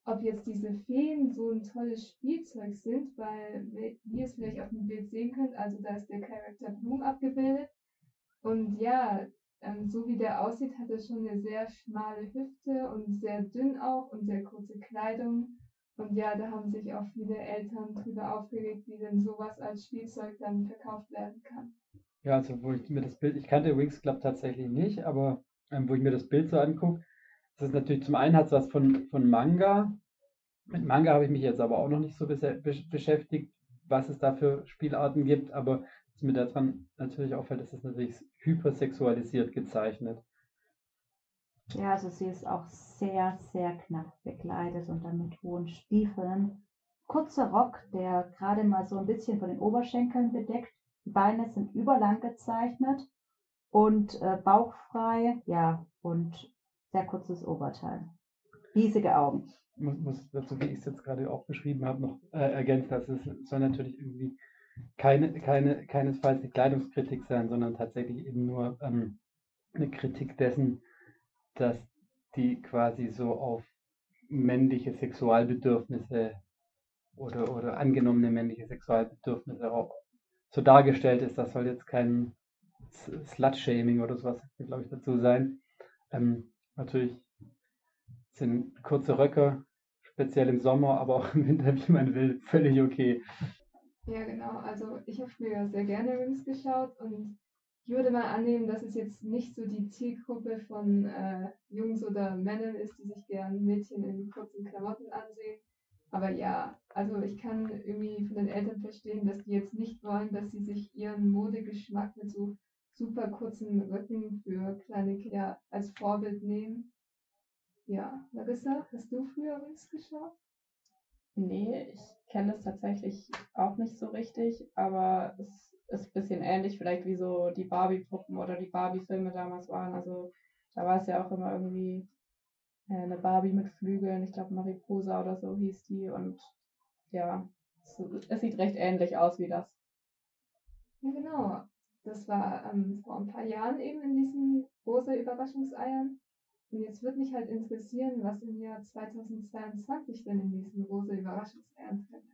ob jetzt diese Feen so ein tolles Spielzeug sind, weil, wie ihr es vielleicht auf dem Bild sehen könnt, also da ist der Charakter Bloom abgebildet und ja, ähm, so wie der aussieht, hat er schon eine sehr schmale Hüfte und sehr dünn auch und sehr kurze Kleidung. Und ja, da haben sich auch viele Eltern drüber aufgeregt, wie denn sowas als Spielzeug dann verkauft werden kann. Ja, also wo ich mir das Bild, ich kannte Wings Club tatsächlich nicht, aber ähm, wo ich mir das Bild so angucke, das ist natürlich zum einen hat es was von, von Manga. Mit Manga habe ich mich jetzt aber auch noch nicht so beschäftigt, was es da für Spielarten gibt, aber was mir daran natürlich auffällt, ist es natürlich hypersexualisiert gezeichnet. Ja, also sie ist auch sehr, sehr knapp bekleidet und dann mit hohen Stiefeln. Kurzer Rock, der gerade mal so ein bisschen von den Oberschenkeln bedeckt. Die Beine sind überlang gezeichnet und äh, bauchfrei, ja, und sehr kurzes Oberteil. Riesige Augen. Ich muss, muss dazu, wie ich es jetzt gerade auch beschrieben habe, noch äh, ergänzen, dass es soll natürlich irgendwie keine, keine, keinesfalls eine Kleidungskritik sein, sondern tatsächlich eben nur ähm, eine Kritik dessen, dass die quasi so auf männliche Sexualbedürfnisse oder, oder angenommene männliche Sexualbedürfnisse auch so dargestellt ist. Das soll jetzt kein Slut-Shaming oder sowas, glaube ich, dazu sein. Ähm, natürlich sind kurze Röcke, speziell im Sommer, aber auch im Winter, wie man will, völlig okay. Ja, genau. Also ich habe früher sehr gerne Rings geschaut und ich würde mal annehmen, dass es jetzt nicht so die Zielgruppe von äh, Jungs oder Männern ist, die sich gern Mädchen in kurzen Klamotten ansehen. Aber ja, also ich kann irgendwie von den Eltern verstehen, dass die jetzt nicht wollen, dass sie sich ihren Modegeschmack mit so super kurzen Rücken für kleine Kinder als Vorbild nehmen. Ja, Larissa, hast du früher Rings geschaut? Nee, ich kenne das tatsächlich auch nicht so richtig, aber es ist ein bisschen ähnlich, vielleicht wie so die Barbie-Puppen oder die Barbie-Filme damals waren. Also da war es ja auch immer irgendwie äh, eine Barbie mit Flügeln, ich glaube Mariposa oder so hieß die und ja, es, es, sieht recht ähnlich aus wie das. Ja, genau. Das war ähm, vor ein paar Jahren eben in diesen rosa Überraschungseiern. Und jetzt würde mich halt interessieren, was im Jahr 2022 denn in diesen rosa Überraschungseiern drin.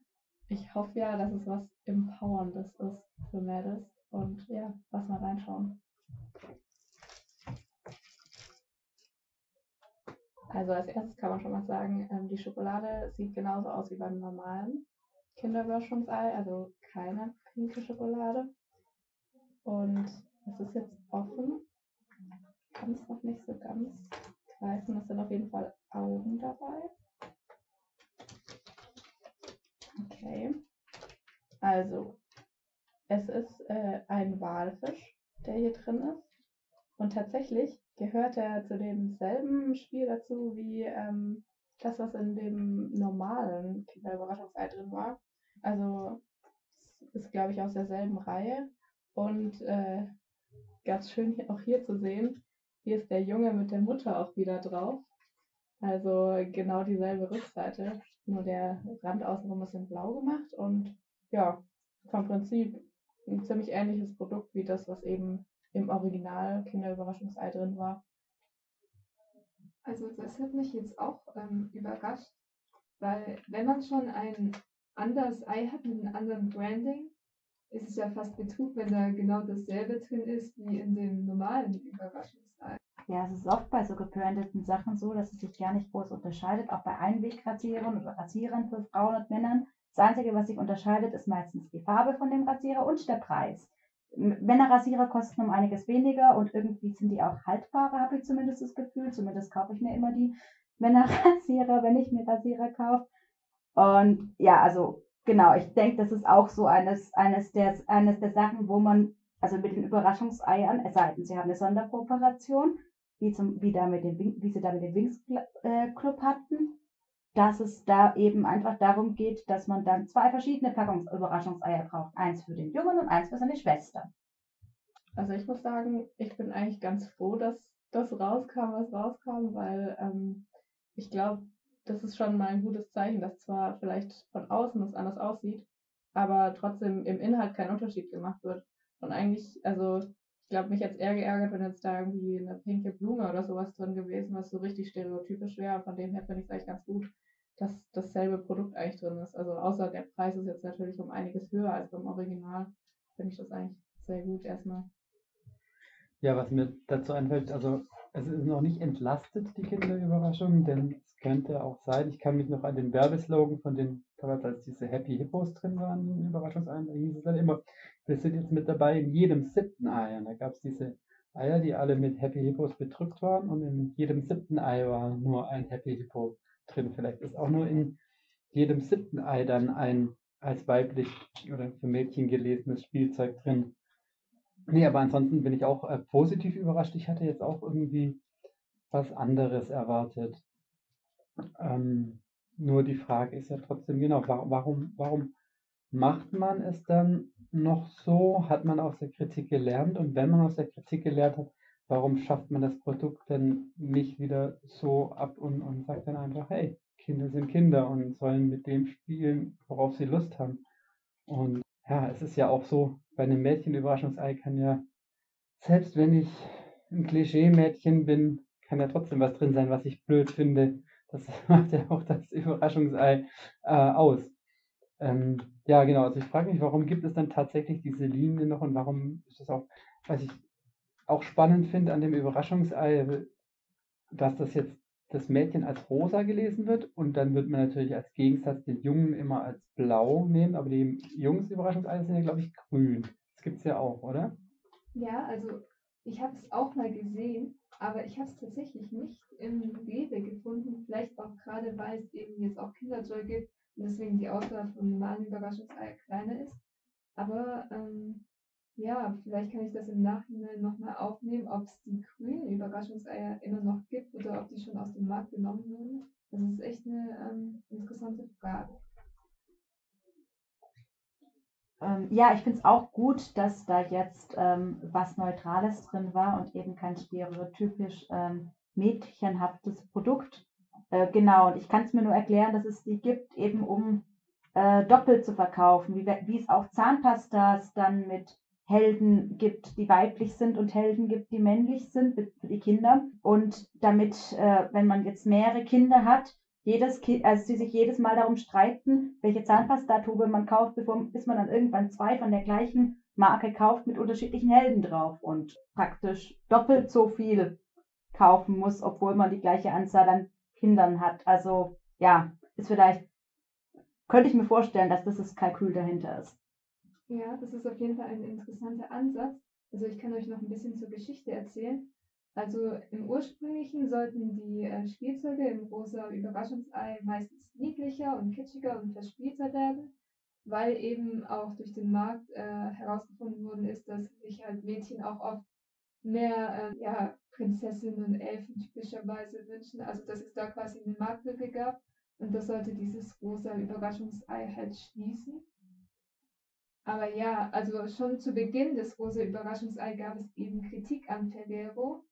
Ich hoffe ja, dass es was Empowerndes ist für Mädels. Und ja, lass mal reinschauen. Also als erstes kann man schon mal sagen, ähm, die Schokolade sieht genauso aus wie beim normalen Kinderüberraschungsei, also keine pinke Schokolade. Und es ist jetzt offen. Kann es noch nicht so ganz greifen. Es sind auf jeden Fall Augen dabei. Okay. Also, es ist äh, ein Walfisch, der hier drin ist. Und tatsächlich gehört er zu demselben Spiel dazu wie ähm, das, was in dem normalen Kinderüberraschungsei drin war. Also, es ist, glaube ich, aus derselben Reihe. Und äh, ganz schön hier, auch hier zu sehen, hier ist der Junge mit der Mutter auch wieder drauf. Also genau dieselbe Rückseite, nur der Rand außenrum ist in blau gemacht und ja, vom Prinzip ein ziemlich ähnliches Produkt wie das, was eben im Original Kinderüberraschungsei drin war. Also das hat mich jetzt auch ähm, überrascht, weil wenn man schon ein anderes Ei hat mit einem anderen Branding, ist es ja fast Betrug, wenn da genau dasselbe drin ist wie in dem normalen Überraschungsei. Ja, es ist oft bei so gebrandeten Sachen so, dass es sich gar nicht groß unterscheidet, auch bei Einwegrasierern oder Rasierern für Frauen und Männern. Das Einzige, was sich unterscheidet, ist meistens die Farbe von dem Rasierer und der Preis. Männerrasierer kosten um einiges weniger und irgendwie sind die auch haltbarer, habe ich zumindest das Gefühl. Zumindest kaufe ich mir immer die Männerrasierer, wenn ich mir Rasierer kaufe. Und ja, also genau, ich denke, das ist auch so eines, eines, der, eines der Sachen, wo man, also mit den Überraschungseiern, es sei denn, sie haben eine Sonderkooperation, wie, zum, wie, da mit den, wie sie da mit dem Wings äh, Club hatten, dass es da eben einfach darum geht, dass man dann zwei verschiedene Packungsüberraschungseier braucht. Eins für den Jungen und eins für seine Schwester. Also ich muss sagen, ich bin eigentlich ganz froh, dass das rauskam, was rauskam, weil ähm, ich glaube, das ist schon mal ein gutes Zeichen, dass zwar vielleicht von außen es anders aussieht, aber trotzdem im Inhalt kein Unterschied gemacht wird. Und eigentlich, also ich glaube, mich jetzt eher geärgert, wenn jetzt da irgendwie eine pinke Blume oder sowas drin gewesen, was so richtig stereotypisch wäre. Von dem her finde ich es eigentlich ganz gut, dass dasselbe Produkt eigentlich drin ist. Also außer der Preis ist jetzt natürlich um einiges höher als beim Original, finde ich das eigentlich sehr gut erstmal. Ja, was mir dazu einfällt, also es ist noch nicht entlastet, die Kinderüberraschung, denn es könnte auch sein, ich kann mich noch an den Werbeslogan von den, damals als diese Happy Hippos drin waren, in Überraschungseiern, da hieß es dann immer, wir sind jetzt mit dabei in jedem siebten Ei. Und da gab es diese Eier, die alle mit Happy Hippos bedrückt waren und in jedem siebten Ei war nur ein Happy Hippo drin. Vielleicht ist auch nur in jedem siebten Ei dann ein als weiblich oder für Mädchen gelesenes Spielzeug drin. Nee, aber ansonsten bin ich auch äh, positiv überrascht. Ich hatte jetzt auch irgendwie was anderes erwartet. Ähm, nur die Frage ist ja trotzdem genau, warum, warum macht man es dann noch so? Hat man aus der Kritik gelernt? Und wenn man aus der Kritik gelernt hat, warum schafft man das Produkt denn nicht wieder so ab und, und sagt dann einfach, hey, Kinder sind Kinder und sollen mit dem spielen, worauf sie Lust haben. Und ja, es ist ja auch so, bei einem Mädchen-Überraschungsei kann ja, selbst wenn ich ein Klischee-Mädchen bin, kann ja trotzdem was drin sein, was ich blöd finde. Das macht ja auch das Überraschungsei äh, aus. Ähm, ja, genau. Also ich frage mich, warum gibt es dann tatsächlich diese Linie noch und warum ist das auch, was ich auch spannend finde an dem Überraschungsei, dass das jetzt das Mädchen als rosa gelesen wird und dann wird man natürlich als Gegensatz den Jungen immer als blau nehmen, aber die Jungs Überraschungseier sind ja, glaube ich, grün. Das gibt es ja auch, oder? Ja, also ich habe es auch mal gesehen aber ich habe es tatsächlich nicht im Rewe gefunden. Vielleicht auch gerade, weil es eben jetzt auch Kinderjoy gibt deswegen die Auswahl von normalen Überraschungseier kleiner ist. Aber ähm, ja, vielleicht kann ich das im Nachhinein nochmal aufnehmen, ob es die grünen Überraschungseier immer noch gibt oder ob die schon aus dem Markt genommen wurden. Das ist echt eine ähm, interessante Frage. Ähm, ja, ich finde es auch gut, dass da jetzt ähm, was Neutrales drin war und eben kein stereotypisch ähm, mädchenhaftes Produkt. Äh, genau, und ich kann es mir nur erklären, dass es die gibt, eben um äh, doppelt zu verkaufen, wie, wie es auch Zahnpastas dann mit Helden gibt, die weiblich sind und Helden gibt, die männlich sind für die Kinder. Und damit, äh, wenn man jetzt mehrere Kinder hat, jedes kind, also sie sich jedes Mal darum streiten, welche Zahnpastatube man kauft, bevor, bis man dann irgendwann zwei von der gleichen Marke kauft mit unterschiedlichen Helden drauf und praktisch doppelt so viel kaufen muss, obwohl man die gleiche Anzahl an Kindern hat. Also ja, ist vielleicht, könnte ich mir vorstellen, dass das das Kalkül dahinter ist. Ja, das ist auf jeden Fall ein interessanter Ansatz. Also ich kann euch noch ein bisschen zur Geschichte erzählen. Also im ursprünglichen sollten die äh, Spielzeuge im rosa Überraschungsei meistens niedlicher und kitschiger und verspielter werden, weil eben auch durch den Markt äh, herausgefunden worden ist, dass sich halt Mädchen auch oft mehr äh, ja, Prinzessinnen und Elfen typischerweise wünschen. Also dass es da quasi eine Marktlücke gab und das sollte dieses rosa Überraschungsei halt schließen. Aber ja, also schon zu Beginn des Rosa Überraschungsei gab es eben Kritik an Ferrero,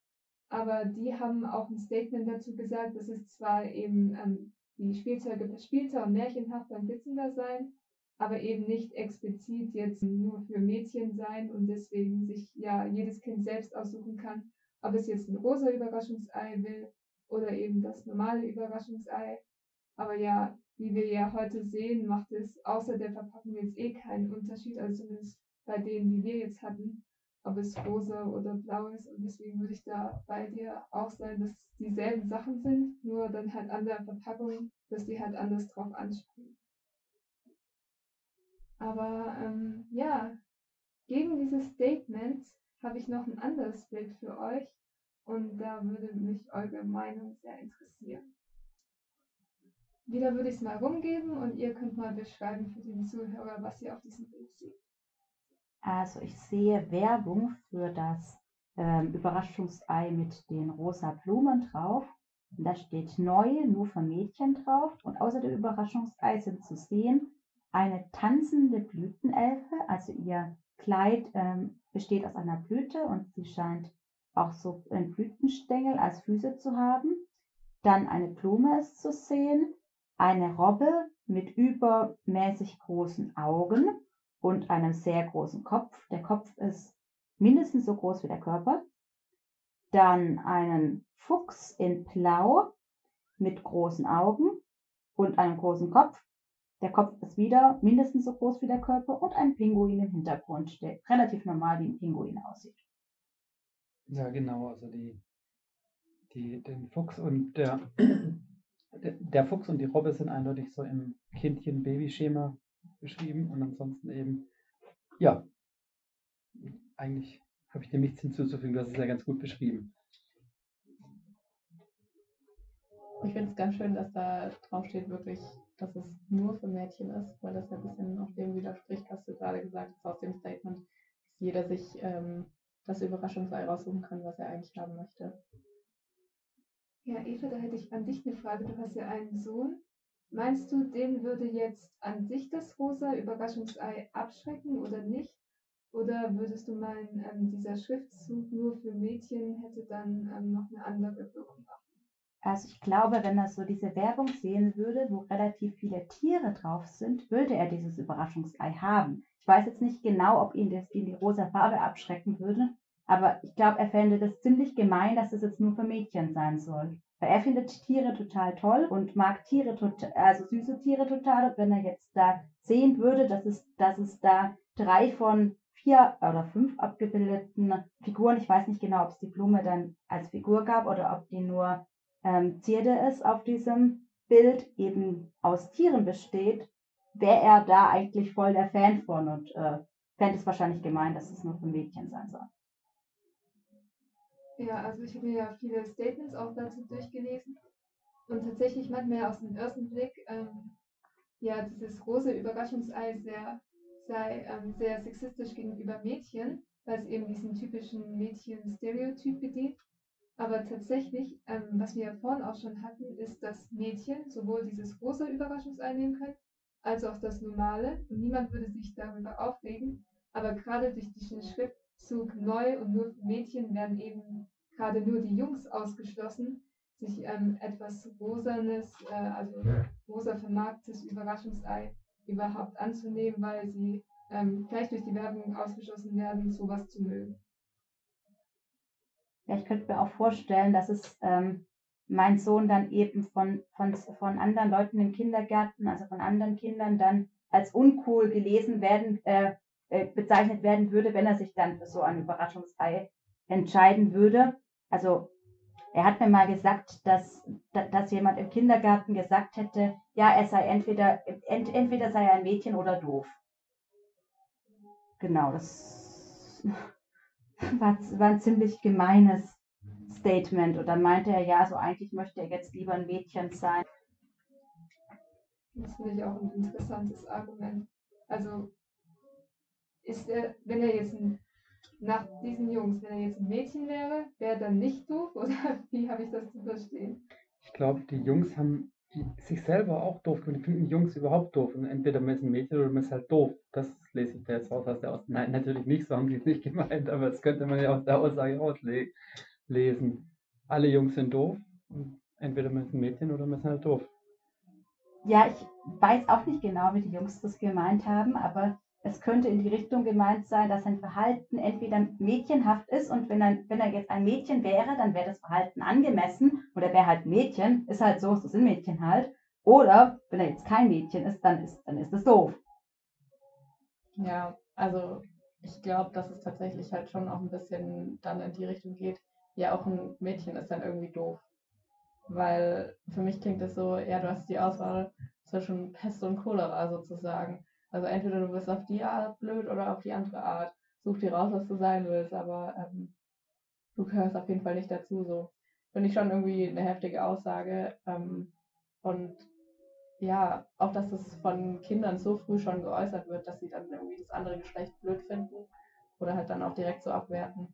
aber die haben auch ein Statement dazu gesagt, dass es zwar eben ähm, die Spielzeuge verspielter und märchenhafter und witzender seien, aber eben nicht explizit jetzt nur für Mädchen sein und deswegen sich ja jedes Kind selbst aussuchen kann, ob es jetzt ein rosa Überraschungsei will oder eben das normale Überraschungsei. Aber ja, wie wir ja heute sehen, macht es außer der Verpackung jetzt eh keinen Unterschied, also zumindest bei denen, die wir jetzt hatten, ob es rosa oder blau ist. Und deswegen würde ich da bei dir auch sein, dass es dieselben Sachen sind, nur dann halt an der Verpackung, dass die halt anders drauf anspringen. Aber ähm, ja, gegen dieses Statement habe ich noch ein anderes Bild für euch und da würde mich eure Meinung sehr interessieren. Wieder würde ich es mal rumgeben und ihr könnt mal beschreiben für den Zuhörer, was ihr auf diesem Bild seht. Also ich sehe Werbung für das ähm, Überraschungsei mit den rosa Blumen drauf. Und da steht neu, nur für Mädchen drauf. Und außer dem Überraschungsei sind zu sehen eine tanzende Blütenelfe. Also ihr Kleid ähm, besteht aus einer Blüte und sie scheint auch so einen Blütenstängel als Füße zu haben. Dann eine Blume ist zu sehen, eine Robbe mit übermäßig großen Augen und einem sehr großen Kopf. Der Kopf ist mindestens so groß wie der Körper. Dann einen Fuchs in Blau mit großen Augen und einem großen Kopf. Der Kopf ist wieder mindestens so groß wie der Körper und ein Pinguin im Hintergrund, der relativ normal wie ein Pinguin aussieht. Ja, genau. Also die, die, den Fuchs und der der Fuchs und die Robbe sind eindeutig so im Kindchen-Baby-Schema beschrieben und ansonsten eben, ja, eigentlich habe ich dem nichts hinzuzufügen, das ist ja ganz gut beschrieben. Ich finde es ganz schön, dass da drauf steht wirklich, dass es nur für Mädchen ist, weil das ja ein bisschen auch dem widerspricht, was du gerade gesagt hast aus dem Statement, dass jeder sich ähm, das Überraschungsei raussuchen kann, was er eigentlich haben möchte. Ja, Eva, da hätte ich an dich eine Frage. Du hast ja einen Sohn. Meinst du, den würde jetzt an sich das rosa Überraschungsei abschrecken oder nicht? Oder würdest du meinen, ähm, dieser Schriftzug nur für Mädchen hätte dann ähm, noch eine andere Wirkung? Also ich glaube, wenn er so diese Werbung sehen würde, wo relativ viele Tiere drauf sind, würde er dieses Überraschungsei haben. Ich weiß jetzt nicht genau, ob ihn das in die rosa Farbe abschrecken würde, aber ich glaube, er fände das ziemlich gemein, dass es jetzt nur für Mädchen sein soll. Weil er findet Tiere total toll und mag Tiere total, also süße Tiere total. Und wenn er jetzt da sehen würde, dass es, dass es da drei von vier oder fünf abgebildeten Figuren, ich weiß nicht genau, ob es die Blume dann als Figur gab oder ob die nur ähm, Zierde ist auf diesem Bild, eben aus Tieren besteht, wäre er da eigentlich voll der Fan von und äh, fände es wahrscheinlich gemein, dass es nur für Mädchen sein soll. Ja, also ich habe mir ja viele Statements auch dazu durchgelesen. Und tatsächlich man ja aus dem ersten Blick, ähm, ja, dieses große Überraschungsei sehr, sei ähm, sehr sexistisch gegenüber Mädchen, weil es eben diesen typischen Mädchen-Stereotyp bedient. Aber tatsächlich, ähm, was wir ja vorhin auch schon hatten, ist, dass Mädchen sowohl dieses große Überraschungsei nehmen können, als auch das normale. Und niemand würde sich darüber aufregen. Aber gerade durch diesen Schriftzug neu und nur für Mädchen werden eben gerade nur die Jungs ausgeschlossen, sich ähm, etwas rosanes, äh, also rosa vermarktes Überraschungsei überhaupt anzunehmen, weil sie ähm, gleich durch die Werbung ausgeschlossen werden, sowas zu mögen. Ja, ich könnte mir auch vorstellen, dass es ähm, mein Sohn dann eben von, von, von anderen Leuten im Kindergarten, also von anderen Kindern, dann als uncool gelesen werden, äh, äh, bezeichnet werden würde, wenn er sich dann für so ein Überraschungsei entscheiden würde. Also er hat mir mal gesagt, dass, dass jemand im Kindergarten gesagt hätte, ja, er sei entweder, ent, entweder sei er ein Mädchen oder doof. Genau, das war, war ein ziemlich gemeines Statement. Und dann meinte er, ja, so eigentlich möchte er jetzt lieber ein Mädchen sein. Das finde ich auch ein interessantes Argument. Also, ist er, wenn er jetzt ein, nach diesen Jungs, wenn er jetzt ein Mädchen wäre, wäre er dann nicht doof? Oder wie habe ich das zu verstehen? Ich glaube, die Jungs haben sich selber auch doof. Die finden Jungs überhaupt doof. Und entweder man ist ein Mädchen oder man ist halt doof. Das lese ich da jetzt raus aus der Aussage. Nein, natürlich nicht, so haben die es nicht gemeint, aber das könnte man ja aus der Aussage rauslesen. Alle Jungs sind doof. Und entweder man ist ein Mädchen oder man ist halt doof. Ja, ich weiß auch nicht genau, wie die Jungs das gemeint haben, aber es könnte in die Richtung gemeint sein, dass sein Verhalten entweder mädchenhaft ist und wenn er, wenn er jetzt ein Mädchen wäre, dann wäre das Verhalten angemessen und er wäre halt Mädchen, ist halt so, so sind Mädchen halt. Oder wenn er jetzt kein Mädchen ist, dann ist, dann ist das doof. Ja, also ich glaube, dass es tatsächlich halt schon auch ein bisschen dann in die Richtung geht, ja, auch ein Mädchen ist dann irgendwie doof. Weil für mich klingt es so, ja, du hast die Auswahl zwischen Pest und Cholera sozusagen. Also entweder du bist auf die Art blöd oder auf die andere Art. Such dir raus, was du sein willst, aber ähm, du gehörst auf jeden Fall nicht dazu. So finde ich schon irgendwie eine heftige Aussage. Ähm, und ja, auch dass das von Kindern so früh schon geäußert wird, dass sie dann irgendwie das andere Geschlecht blöd finden oder halt dann auch direkt so abwerten.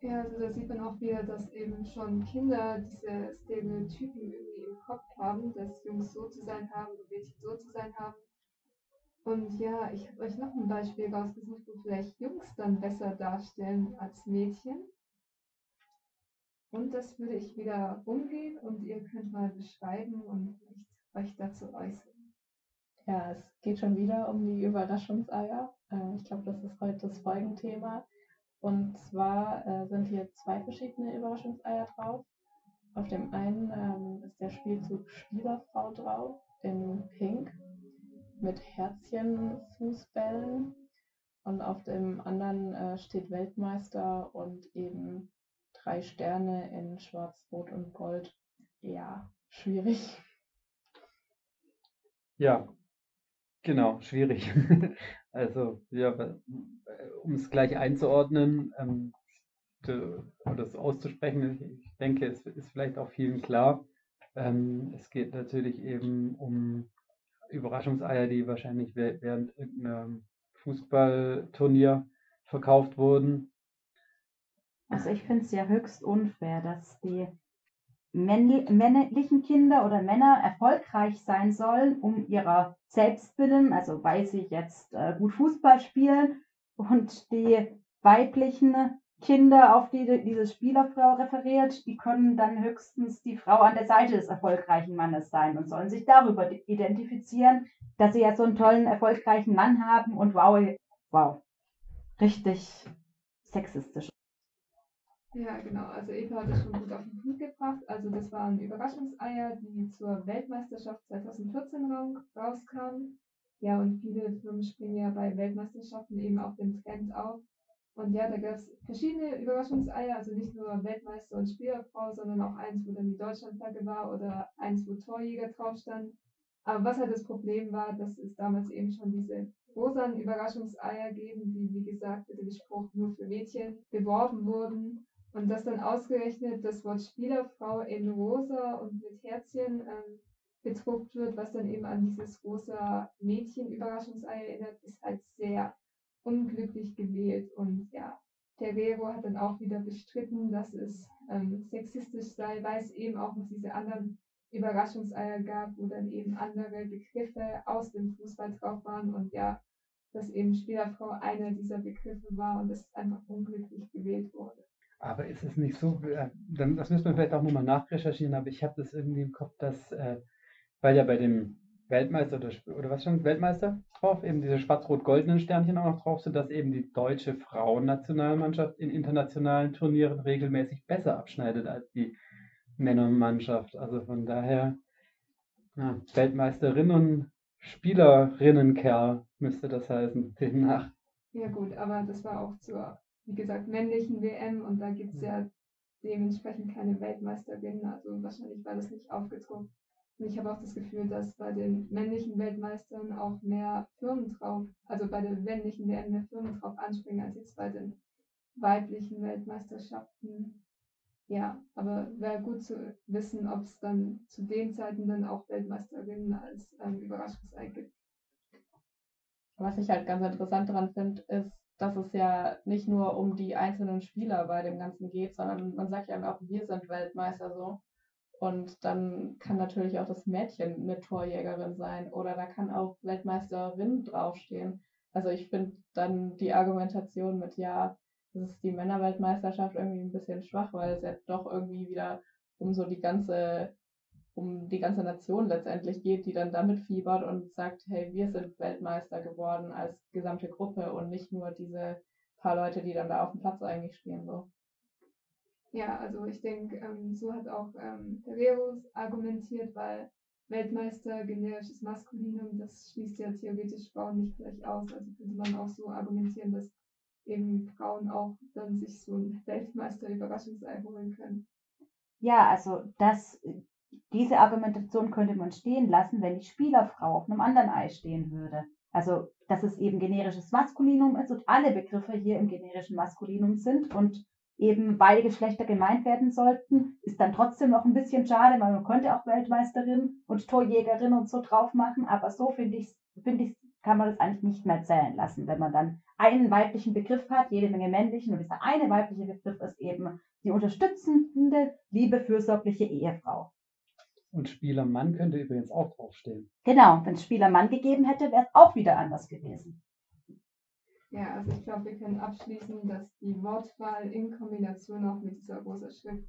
Ja, also da sieht man auch wieder, dass eben schon Kinder diese Stereotypen irgendwie im Kopf haben, dass Jungs so zu sein haben und Mädchen so zu sein haben. Und ja, ich habe euch noch ein Beispiel rausgesucht, wo vielleicht Jungs dann besser darstellen als Mädchen. Und das würde ich wieder umgehen und ihr könnt mal beschreiben und euch dazu äußern. Ja, es geht schon wieder um die Überraschungseier. Äh, ich glaube, das ist heute das Folgenthema. Und zwar äh, sind hier zwei verschiedene Überraschungseier drauf. Auf dem einen ähm, ist der Spielzug Spielerfrau drauf, in Pink, mit Herzchen-Fußbällen. Und auf dem anderen äh, steht Weltmeister und eben drei Sterne in Schwarz, Rot und Gold. Ja, schwierig. Ja, genau, schwierig. also, ja, um es gleich einzuordnen ähm, oder es auszusprechen, ich denke, es ist vielleicht auch vielen klar. Ähm, es geht natürlich eben um Überraschungseier, die wahrscheinlich während irgendeinem Fußballturnier verkauft wurden. Also ich finde es ja höchst unfair, dass die männlichen Kinder oder Männer erfolgreich sein sollen, um ihrer selbst willen, also weil sie jetzt äh, gut Fußball spielen und die weiblichen Kinder, auf die diese Spielerfrau referiert, die können dann höchstens die Frau an der Seite des erfolgreichen Mannes sein und sollen sich darüber identifizieren, dass sie ja so einen tollen, erfolgreichen Mann haben und wow, wow, richtig sexistisch. Ja, genau. Also Eva hat es schon gut auf den Punkt gebracht. Also das waren Überraschungseier, die zur Weltmeisterschaft 2014 rauskamen. Ja, und viele Firmen springen ja bei Weltmeisterschaften eben auf den Trend auf. Und ja, da gab es verschiedene Überraschungseier, also nicht nur Weltmeister und Spielerfrau, sondern auch eins, wo dann die Deutschlandflagge war oder eins, wo Torjäger drauf stand. Aber was halt das Problem war, dass es damals eben schon diese rosanen Überraschungseier geben, die, wie gesagt, mit dem Spruch nur für Mädchen beworben wurden. Und dass dann ausgerechnet das Wort Spielerfrau in rosa und mit Herzchen ähm, bedruckt wird, was dann eben an dieses rosa Mädchen-Überraschungsei erinnert, ist halt sehr unglücklich gewählt. Und ja, Terrero hat dann auch wieder bestritten, dass es ähm, sexistisch sei, weil es eben auch noch diese anderen Überraschungseier gab, wo dann eben andere Begriffe aus dem Fußball drauf waren und ja, dass eben Spielerfrau einer dieser Begriffe war und es einfach unglücklich gewählt wurde. Aber ist es nicht so, äh, das müssen wir vielleicht auch nochmal nachrecherchieren, aber ich habe das irgendwie im Kopf, dass, äh, weil ja bei dem Weltmeister oder, oder was schon, Weltmeister drauf, eben diese schwarz-rot-goldenen Sternchen auch noch drauf sind, dass eben die deutsche Frauennationalmannschaft in internationalen Turnieren regelmäßig besser abschneidet als die Männermannschaft. Also von daher, ja, Weltmeisterin und Spielerinnenkerl müsste das heißen, demnach. Ja gut, aber das war auch zur, wie gesagt, männlichen WM und da gibt es ja dementsprechend keine Weltmeisterinnen, also wahrscheinlich war das nicht aufgedruckt. Und ich habe auch das Gefühl, dass bei den männlichen Weltmeistern auch mehr Firmen drauf, also bei der männlichen WM mehr Firmen drauf anspringen, als jetzt bei den weiblichen Weltmeisterschaften. Ja, aber wäre gut zu wissen, ob es dann zu den Zeiten dann auch Weltmeisterinnen als ähm, Überraschungsei gibt. Was ich halt ganz interessant daran finde, ist, dass es ja nicht nur um die einzelnen Spieler bei dem Ganzen geht, sondern man sagt ja auch, wir sind Weltmeister so. Und dann kann natürlich auch das Mädchen eine Torjägerin sein oder da kann auch Weltmeisterin draufstehen. Also ich finde dann die Argumentation mit, ja, das ist die Männerweltmeisterschaft irgendwie ein bisschen schwach, weil es ja doch irgendwie wieder um so die ganze, um die ganze Nation letztendlich geht, die dann damit fiebert und sagt, hey, wir sind Weltmeister geworden als gesamte Gruppe und nicht nur diese paar Leute, die dann da auf dem Platz eigentlich stehen. So. Ja, also ich denke, ähm, so hat auch ähm, Ferreros argumentiert, weil Weltmeister generisches Maskulinum, das schließt ja theoretisch Frauen nicht gleich aus. Also könnte man auch so argumentieren, dass eben Frauen auch dann sich so ein Weltmeister-Überraschungsei holen können. Ja, also das, diese Argumentation könnte man stehen lassen, wenn die Spielerfrau auf einem anderen Ei stehen würde. Also, dass es eben generisches Maskulinum ist und alle Begriffe hier im generischen Maskulinum sind und eben beide Geschlechter gemeint werden sollten, ist dann trotzdem noch ein bisschen schade, weil man könnte auch Weltmeisterin und Torjägerin und so drauf machen, aber so finde ich, finde ich, kann man das eigentlich nicht mehr zählen lassen, wenn man dann einen weiblichen Begriff hat, jede Menge männlichen und dieser eine weibliche Begriff ist eben die unterstützende, liebe, fürsorgliche Ehefrau. Und Spielermann könnte übrigens auch draufstehen. Genau, wenn es Spielermann gegeben hätte, wäre es auch wieder anders gewesen. Ja, also ich glaube, wir können abschließen, dass die Wortwahl in Kombination auch mit dieser großen Schrift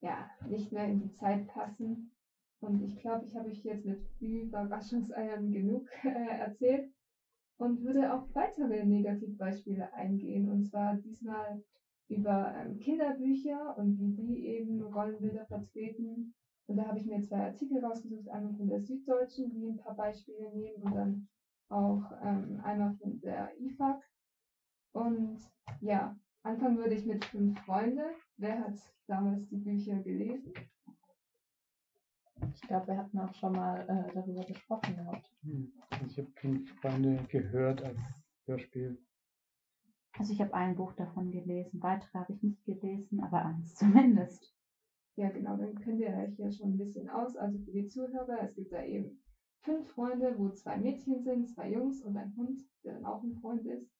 ja nicht mehr in die Zeit passen. Und ich glaube, ich habe euch jetzt mit Überraschungseiern genug äh, erzählt und würde auf weitere Negativbeispiele eingehen. Und zwar diesmal über ähm, Kinderbücher und wie die eben Rollenbilder vertreten. Und da habe ich mir zwei Artikel rausgesucht, einmal von der Süddeutschen, die ein paar Beispiele nehmen und dann auch ähm, einmal von der IFAG. Und ja, anfangen würde ich mit Fünf Freunde. Wer hat damals die Bücher gelesen? Ich glaube, wir hatten auch schon mal äh, darüber gesprochen gehabt. Hm. Also ich habe Fünf Freunde gehört als Hörspiel. Also ich habe ein Buch davon gelesen, weitere habe ich nicht gelesen, aber eins zumindest. Ja, genau, dann könnt ihr euch ja schon ein bisschen aus. Also für die Zuhörer, es gibt da eben fünf Freunde, wo zwei Mädchen sind, zwei Jungs und ein Hund, der dann auch ein Freund ist.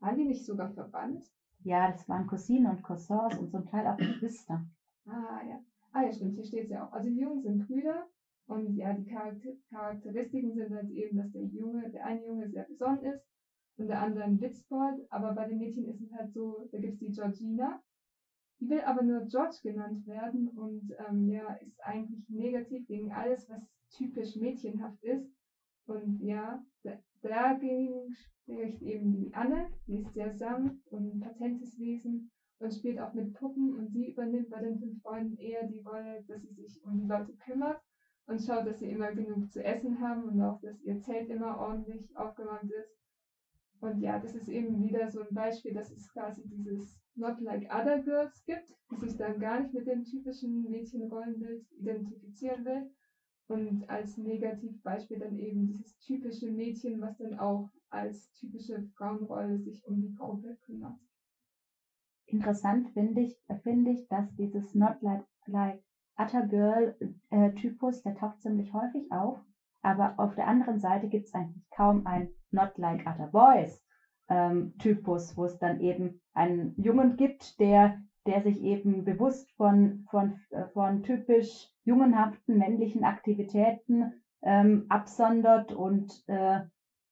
Waren die nicht sogar verwandt? Ja, das waren Cousinen und Cousins und zum Teil auch Geschwister. Ah, ja. Ah, ja, stimmt, hier steht es ja auch. Also die Jungs sind Brüder und ja, die Charakteristiken sind halt eben, dass der Junge, der eine Junge sehr besonnen ist und der andere ein Witzbold, aber bei den Mädchen ist es halt so, da gibt es die Georgina, die will aber nur George genannt werden und ähm, ja, ist eigentlich negativ gegen alles, was typisch mädchenhaft ist. Und ja, dagegen spricht eben die Anne, die ist sehr sanft und ein patentes Wesen und spielt auch mit Puppen und sie übernimmt bei den fünf Freunden eher die Rolle, dass sie sich um die Leute kümmert und schaut, dass sie immer genug zu essen haben und auch, dass ihr Zelt immer ordentlich aufgeräumt ist. Und ja, das ist eben wieder so ein Beispiel, dass es quasi dieses Not Like Other Girls gibt, die sich dann gar nicht mit dem typischen Mädchenrollenbild identifizieren will. Und als Negativbeispiel dann eben dieses typische Mädchen, was dann auch als typische Frauenrolle sich um die Gruppe kümmert. Interessant finde ich, finde ich, dass dieses Not Like, like Utter Girl äh, Typus, der taucht ziemlich häufig auf, aber auf der anderen Seite gibt es eigentlich kaum ein Not Like Other Boys ähm, Typus, wo es dann eben einen Jungen gibt, der, der sich eben bewusst von, von, äh, von typisch jungenhaften männlichen Aktivitäten ähm, absondert und äh,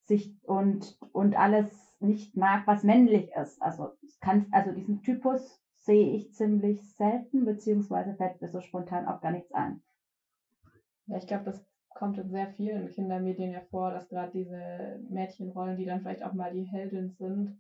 sich und, und alles nicht mag, was männlich ist. Also, kann, also diesen Typus sehe ich ziemlich selten, beziehungsweise fällt mir so spontan auch gar nichts ein. Ja, ich glaube, das kommt in sehr vielen Kindermedien ja vor, dass gerade diese Mädchenrollen, die dann vielleicht auch mal die Heldin sind,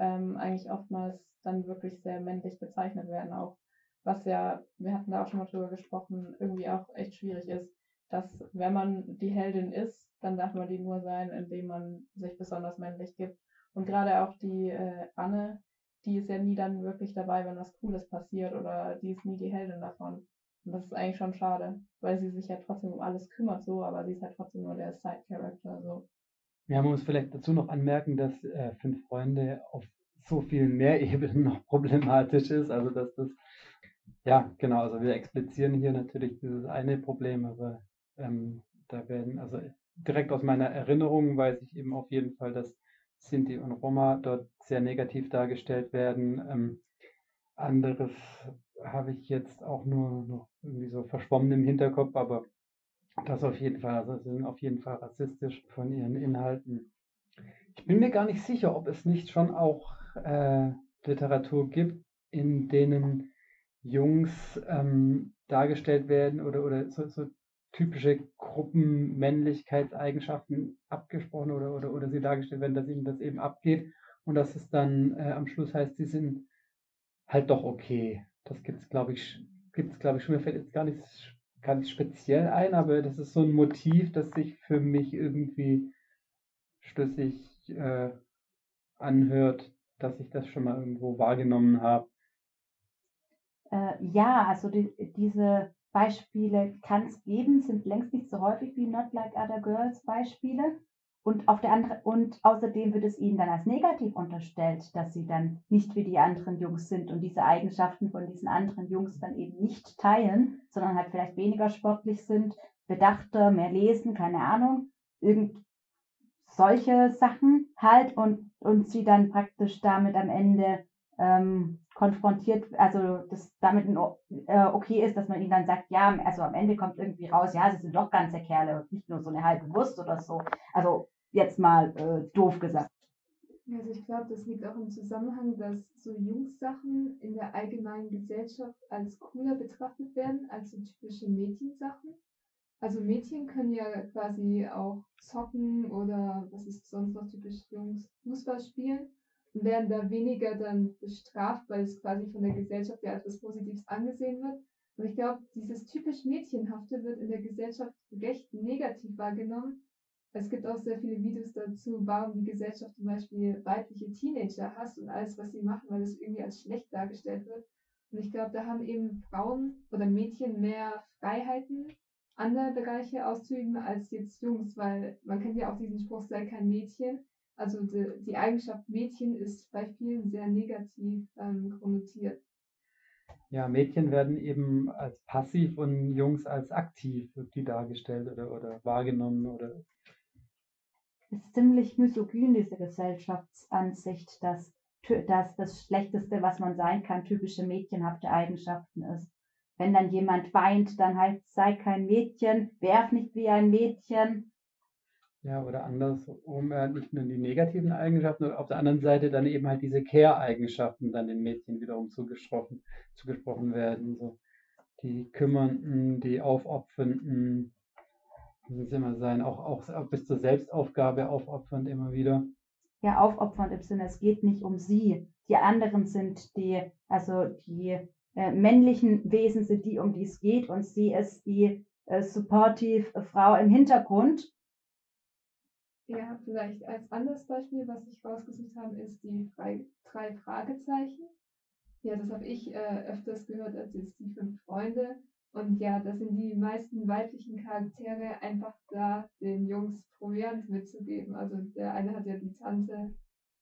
ähm, eigentlich oftmals dann wirklich sehr männlich bezeichnet werden auch. Was ja, wir hatten da auch schon mal drüber gesprochen, irgendwie auch echt schwierig ist, dass wenn man die Heldin ist, dann darf man die nur sein, indem man sich besonders männlich gibt. Und gerade auch die äh, Anne, die ist ja nie dann wirklich dabei, wenn was Cooles passiert oder die ist nie die Heldin davon. Und das ist eigentlich schon schade, weil sie sich ja trotzdem um alles kümmert, so, aber sie ist halt trotzdem nur der Side-Character, so. Ja, man muss vielleicht dazu noch anmerken, dass äh, Fünf Freunde auf so vielen mehr Ebenen noch problematisch ist. Also, dass das, ja, genau, also wir explizieren hier natürlich dieses eine Problem, aber ähm, da werden, also direkt aus meiner Erinnerung weiß ich eben auf jeden Fall, dass Sinti und Roma dort sehr negativ dargestellt werden. Ähm, anderes habe ich jetzt auch nur noch irgendwie so verschwommen im Hinterkopf, aber das auf jeden Fall, also sind auf jeden Fall rassistisch von ihren Inhalten. Ich bin mir gar nicht sicher, ob es nicht schon auch äh, Literatur gibt, in denen Jungs ähm, dargestellt werden oder, oder so, so typische Gruppenmännlichkeitseigenschaften abgesprochen oder, oder, oder sie dargestellt werden, dass ihnen das eben abgeht und dass es dann äh, am Schluss heißt, sie sind halt doch okay. Das gibt es, glaube ich, gibt's, glaube ich, schon. Mir fällt jetzt gar nicht, gar nicht speziell ein, aber das ist so ein Motiv, das sich für mich irgendwie schlüssig äh, anhört, dass ich das schon mal irgendwo wahrgenommen habe. Äh, ja, also die, diese Beispiele kann es geben, sind längst nicht so häufig wie Not Like Other Girls Beispiele. Und auf der andere, und außerdem wird es ihnen dann als negativ unterstellt, dass sie dann nicht wie die anderen Jungs sind und diese Eigenschaften von diesen anderen Jungs dann eben nicht teilen, sondern halt vielleicht weniger sportlich sind, bedachter, mehr lesen, keine Ahnung, irgend solche Sachen halt und, und sie dann praktisch damit am Ende ähm, konfrontiert, also das damit äh, okay ist, dass man ihnen dann sagt, ja, also am Ende kommt irgendwie raus, ja, sie sind doch ganze Kerle und nicht nur so eine halbe Wurst oder so. Also jetzt mal äh, doof gesagt. Also ich glaube, das liegt auch im Zusammenhang, dass so Jungssachen in der allgemeinen Gesellschaft als cooler betrachtet werden als so typische Mädchensachen. Also Mädchen können ja quasi auch zocken oder was ist sonst noch typisch Jungs, Fußball spielen und werden da weniger dann bestraft, weil es quasi von der Gesellschaft ja etwas Positives angesehen wird. Und ich glaube, dieses typisch Mädchenhafte wird in der Gesellschaft recht negativ wahrgenommen es gibt auch sehr viele Videos dazu, warum die Gesellschaft zum Beispiel weibliche Teenager hasst und alles, was sie machen, weil es irgendwie als schlecht dargestellt wird. Und ich glaube, da haben eben Frauen oder Mädchen mehr Freiheiten, andere Bereiche auszuüben als jetzt Jungs, weil man kennt ja auch diesen Spruch, sei kein Mädchen. Also die, die Eigenschaft Mädchen ist bei vielen sehr negativ ähm, konnotiert. Ja, Mädchen werden eben als passiv und Jungs als aktiv die dargestellt oder, oder wahrgenommen oder ist ziemlich misogyn, diese Gesellschaftsansicht, dass, dass das Schlechteste, was man sein kann, typische mädchenhafte Eigenschaften ist. Wenn dann jemand weint, dann heißt sei kein Mädchen, werf nicht wie ein Mädchen. Ja, oder andersrum, äh, nicht nur die negativen Eigenschaften, auf der anderen Seite dann eben halt diese Care-Eigenschaften dann den Mädchen wiederum zugesprochen, zugesprochen werden. So die Kümmernden, die Aufopfernden, muss es immer sein, auch, auch bis zur Selbstaufgabe aufopfernd immer wieder. Ja, aufopfernd im Sinne, es geht nicht um sie. Die anderen sind die, also die äh, männlichen Wesen sind die, um die es geht und sie ist die äh, supportive Frau im Hintergrund. Ja, vielleicht als anderes Beispiel, was ich rausgesucht habe, ist die drei, drei Fragezeichen. Ja, das habe ich äh, öfters gehört als jetzt die fünf Freunde. Und ja, da sind die meisten weiblichen Charaktere einfach da, den Jungs Proviant mitzugeben. Also der eine hat ja die Tante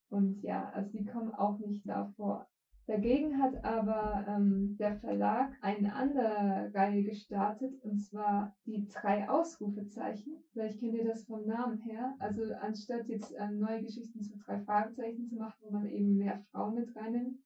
und ja, also die kommen auch nicht davor. Dagegen hat aber ähm, der Verlag eine andere Reihe gestartet, und zwar die drei Ausrufezeichen. Vielleicht kennt ihr das vom Namen her. Also anstatt jetzt ähm, neue Geschichten zu drei Fragezeichen zu machen, wo man eben mehr Frauen mit reinnimmt,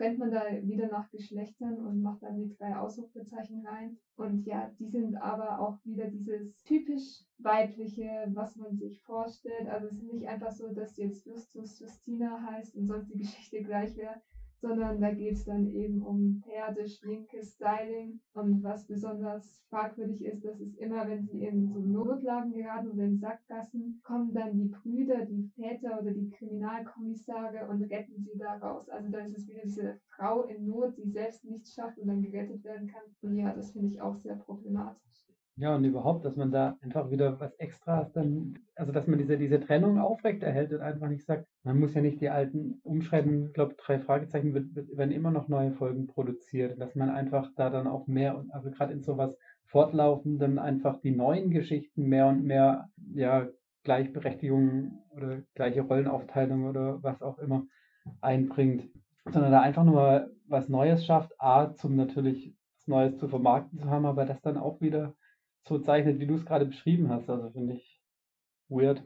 trennt man da wieder nach Geschlechtern und macht dann die drei Ausrufezeichen rein. Und ja, die sind aber auch wieder dieses typisch weibliche, was man sich vorstellt. Also es ist nicht einfach so, dass jetzt Justus Justina heißt und sonst die Geschichte gleich wäre, sondern da geht es dann eben um Pferde, Schminke, Styling. Und was besonders fragwürdig ist, dass es immer, wenn sie in so Notlagen geraten oder in Sackgassen, kommen dann die Brüder, die Väter oder die Kriminalkommissare und retten sie da raus. Also da ist es wieder diese Frau in Not, die selbst nichts schafft und dann gerettet werden kann. Und ja, das finde ich auch sehr problematisch. Ja, und überhaupt, dass man da einfach wieder was Extras dann, also dass man diese, diese Trennung aufrechterhält und einfach nicht sagt, man muss ja nicht die alten umschreiben. Ich glaube, drei Fragezeichen wird, wird, werden immer noch neue Folgen produziert, dass man einfach da dann auch mehr, also gerade in sowas fortlaufenden einfach die neuen Geschichten mehr und mehr, ja, Gleichberechtigung oder gleiche Rollenaufteilung oder was auch immer einbringt, sondern da einfach nur was Neues schafft, A, zum natürlich was Neues zu vermarkten zu haben, aber das dann auch wieder so zeichnet, wie du es gerade beschrieben hast. Also finde ich weird.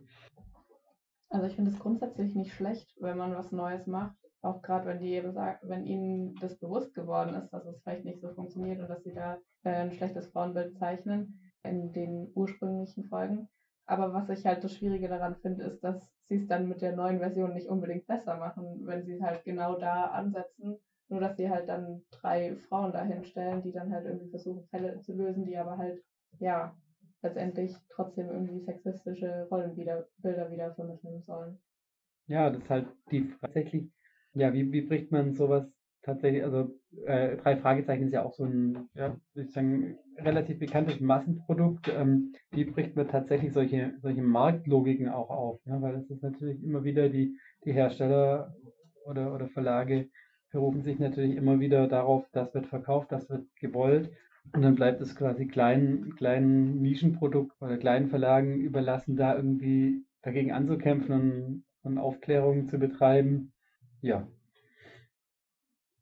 Also ich finde es grundsätzlich nicht schlecht, wenn man was Neues macht. Auch gerade wenn die eben sagt, wenn ihnen das bewusst geworden ist, dass es vielleicht nicht so funktioniert und dass sie da äh, ein schlechtes Frauenbild zeichnen in den ursprünglichen Folgen. Aber was ich halt das Schwierige daran finde, ist, dass sie es dann mit der neuen Version nicht unbedingt besser machen, wenn sie es halt genau da ansetzen. Nur dass sie halt dann drei Frauen dahin stellen, die dann halt irgendwie versuchen, Fälle zu lösen, die aber halt ja, letztendlich trotzdem irgendwie sexistische Rollenbilder wieder vermitteln sollen. Ja, das ist halt die tatsächlich, ja, wie, wie bricht man sowas tatsächlich, also äh, drei Fragezeichen ist ja auch so ein, ja, ich sagen, relativ bekanntes Massenprodukt. Ähm, wie bricht man tatsächlich solche, solche Marktlogiken auch auf? Ja, weil es ist natürlich immer wieder die, die Hersteller oder, oder Verlage berufen sich natürlich immer wieder darauf, das wird verkauft, das wird gewollt und dann bleibt es quasi kleinen, kleinen Nischenprodukt oder kleinen Verlagen überlassen, da irgendwie dagegen anzukämpfen und, und Aufklärung zu betreiben. Ja.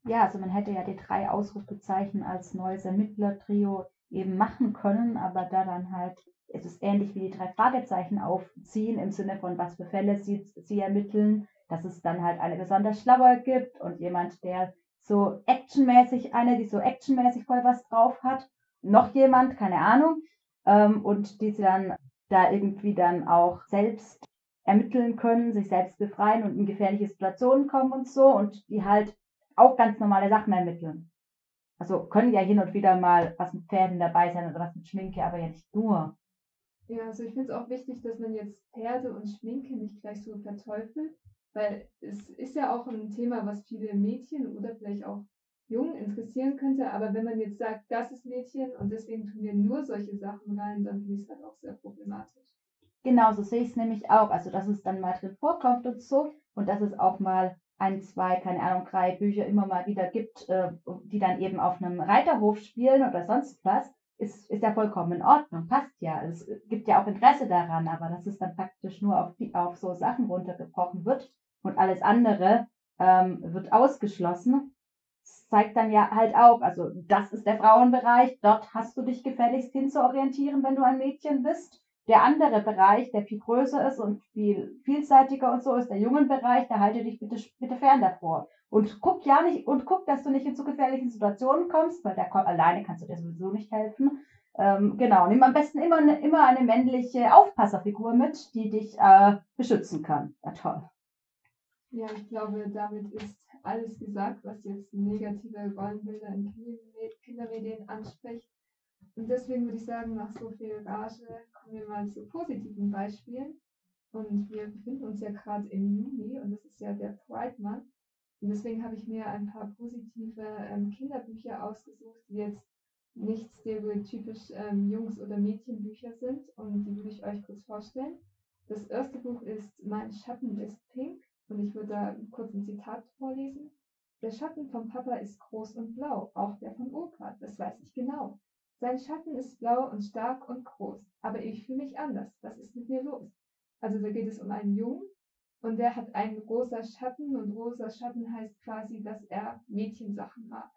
Ja, also man hätte ja die drei Ausrufezeichen als neues Ermittlertrio eben machen können, aber da dann halt, es ist ähnlich wie die drei Fragezeichen aufziehen, im Sinne von was für Fälle sie, sie ermitteln, dass es dann halt eine besonders schlaue gibt und jemand, der so actionmäßig, eine, die so actionmäßig voll was drauf hat, noch jemand, keine Ahnung, ähm, und die sie dann da irgendwie dann auch selbst ermitteln können, sich selbst befreien und in gefährliche Situationen kommen und so und die halt auch ganz normale Sachen ermitteln. Also können ja hin und wieder mal was mit Pferden dabei sein oder was mit Schminke, aber ja nicht nur. Ja, also ich finde es auch wichtig, dass man jetzt Pferde und Schminke nicht gleich so verteufelt, weil es ist ja auch ein Thema, was viele Mädchen oder vielleicht auch Jungen interessieren könnte. Aber wenn man jetzt sagt, das ist Mädchen und deswegen tun wir nur solche Sachen rein, dann finde ich es halt auch sehr problematisch. Genau, so sehe ich es nämlich auch. Also, dass es dann mal drin vorkommt und so und dass es auch mal ein, zwei, keine Ahnung, drei Bücher immer mal wieder gibt, äh, die dann eben auf einem Reiterhof spielen oder sonst was, ist, ist ja vollkommen in Ordnung, passt ja. Es gibt ja auch Interesse daran, aber dass es dann praktisch nur auf, die, auf so Sachen runtergebrochen wird, und alles andere ähm, wird ausgeschlossen. Das zeigt dann ja halt auch, also das ist der Frauenbereich, dort hast du dich gefälligst hinzuorientieren, wenn du ein Mädchen bist. Der andere Bereich, der viel größer ist und viel vielseitiger und so, ist der jungen Bereich, da halte dich bitte, bitte fern davor. Und guck ja nicht, und guck, dass du nicht in zu gefährlichen Situationen kommst, weil da alleine kannst du dir sowieso nicht helfen. Ähm, genau, nimm am besten immer, immer eine männliche Aufpasserfigur mit, die dich äh, beschützen kann. Ja, toll. Ja, ich glaube, damit ist alles gesagt, was jetzt negative Rollenbilder in Kindermedien anspricht. Und deswegen würde ich sagen, nach so viel Rage kommen wir mal zu positiven Beispielen. Und wir befinden uns ja gerade im Juni und das ist ja der Pride Month. Und deswegen habe ich mir ein paar positive ähm, Kinderbücher ausgesucht, die jetzt nicht stereotypisch ähm, Jungs- oder Mädchenbücher sind. Und die würde ich euch kurz vorstellen. Das erste Buch ist Mein Schatten ist pink und ich würde da kurz ein Zitat vorlesen. Der Schatten vom Papa ist groß und blau, auch der von Opa, das weiß ich genau. Sein Schatten ist blau und stark und groß, aber ich fühle mich anders. Was ist mit mir los? Also da geht es um einen Jungen und der hat einen rosa Schatten und rosa Schatten heißt quasi, dass er Mädchensachen mag.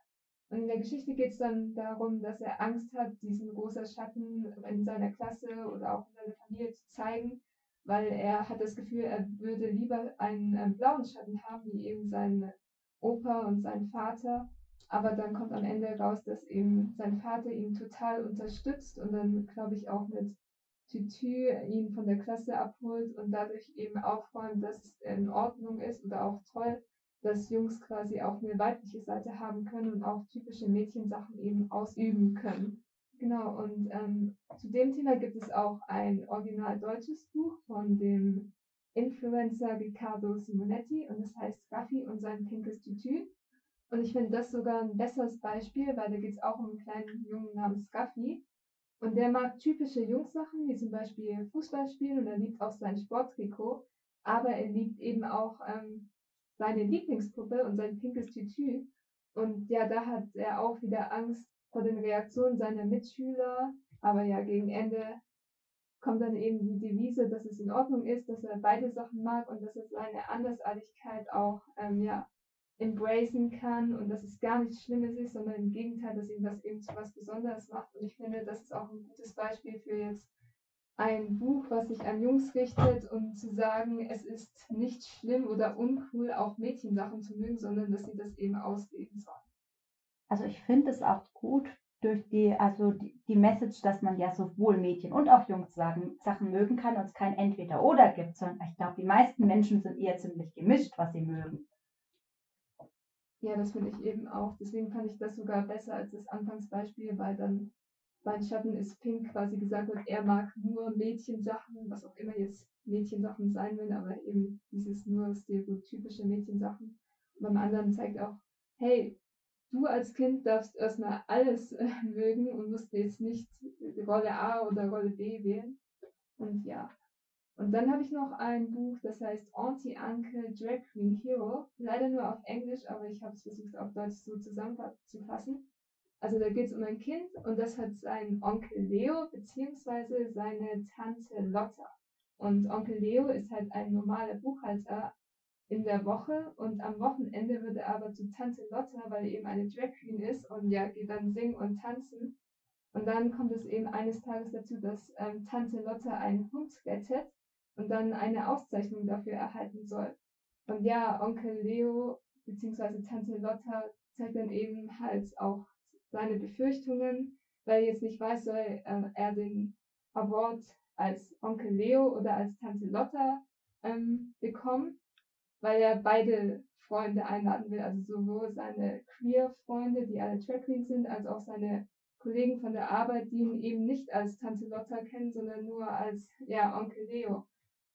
Und in der Geschichte geht es dann darum, dass er Angst hat, diesen rosa Schatten in seiner Klasse oder auch in seiner Familie zu zeigen, weil er hat das Gefühl, er würde lieber einen äh, blauen Schatten haben, wie eben sein Opa und sein Vater. Aber dann kommt am Ende raus, dass eben sein Vater ihn total unterstützt und dann, glaube ich, auch mit Tütü ihn von der Klasse abholt und dadurch eben aufräumt, dass es in Ordnung ist oder auch toll, dass Jungs quasi auch eine weibliche Seite haben können und auch typische Mädchensachen eben ausüben können. Genau, und ähm, zu dem Thema gibt es auch ein original deutsches Buch von dem Influencer Riccardo Simonetti und das heißt Raffi und sein pinkes Tütü. Und ich finde das sogar ein besseres Beispiel, weil da geht es auch um einen kleinen Jungen namens Raffi. Und der mag typische Jungssachen, wie zum Beispiel Fußball spielen und er liebt auch sein Sporttrikot. Aber er liebt eben auch ähm, seine Lieblingspuppe und sein pinkes Tütü. Und ja, da hat er auch wieder Angst vor den Reaktionen seiner Mitschüler. Aber ja, gegen Ende kommt dann eben die Devise, dass es in Ordnung ist, dass er beide Sachen mag und dass er seine Andersartigkeit auch ähm, ja, embracen kann und dass es gar nichts Schlimmes ist, sondern im Gegenteil, dass ihm das eben zu was Besonderes macht. Und ich finde, das ist auch ein gutes Beispiel für jetzt ein Buch, was sich an Jungs richtet, um zu sagen, es ist nicht schlimm oder uncool, auch Mädchensachen zu mögen, sondern dass sie das eben ausleben sollen. Also ich finde es auch gut durch die, also die, die Message, dass man ja sowohl Mädchen und auch Jungs sagen, Sachen mögen kann und es kein Entweder-Oder gibt, sondern ich glaube, die meisten Menschen sind eher ziemlich gemischt, was sie mögen. Ja, das finde ich eben auch. Deswegen fand ich das sogar besser als das Anfangsbeispiel, weil dann mein Schatten ist pink quasi gesagt wird, er mag nur Mädchensachen, was auch immer jetzt Mädchensachen sein will, aber eben dieses nur stereotypische Mädchensachen. Und beim anderen zeigt auch, hey, du als Kind darfst erstmal alles äh, mögen und musst jetzt nicht Rolle A oder Rolle B wählen. Und ja, und dann habe ich noch ein Buch, das heißt Auntie-Uncle Drag Queen Hero. Leider nur auf Englisch, aber ich habe es versucht auf Deutsch so zusammenzufassen. Also da geht es um ein Kind und das hat seinen Onkel Leo bzw. seine Tante Lotta. Und Onkel Leo ist halt ein normaler Buchhalter in der Woche und am Wochenende wird er aber zu Tante Lotta, weil er eben eine Drag Queen ist und ja, geht dann singen und tanzen. Und dann kommt es eben eines Tages dazu, dass ähm, Tante Lotta einen Hund rettet und dann eine Auszeichnung dafür erhalten soll. Und ja, Onkel Leo bzw. Tante Lotta zeigt dann eben halt auch seine Befürchtungen, weil er jetzt nicht weiß, soll äh, er den Award als Onkel Leo oder als Tante Lotta ähm, bekommen, weil er beide Freunde einladen will, also sowohl seine Queer-Freunde, die alle Drag Queens sind, als auch seine Kollegen von der Arbeit, die ihn eben nicht als Tante Lotta kennen, sondern nur als ja, Onkel Leo.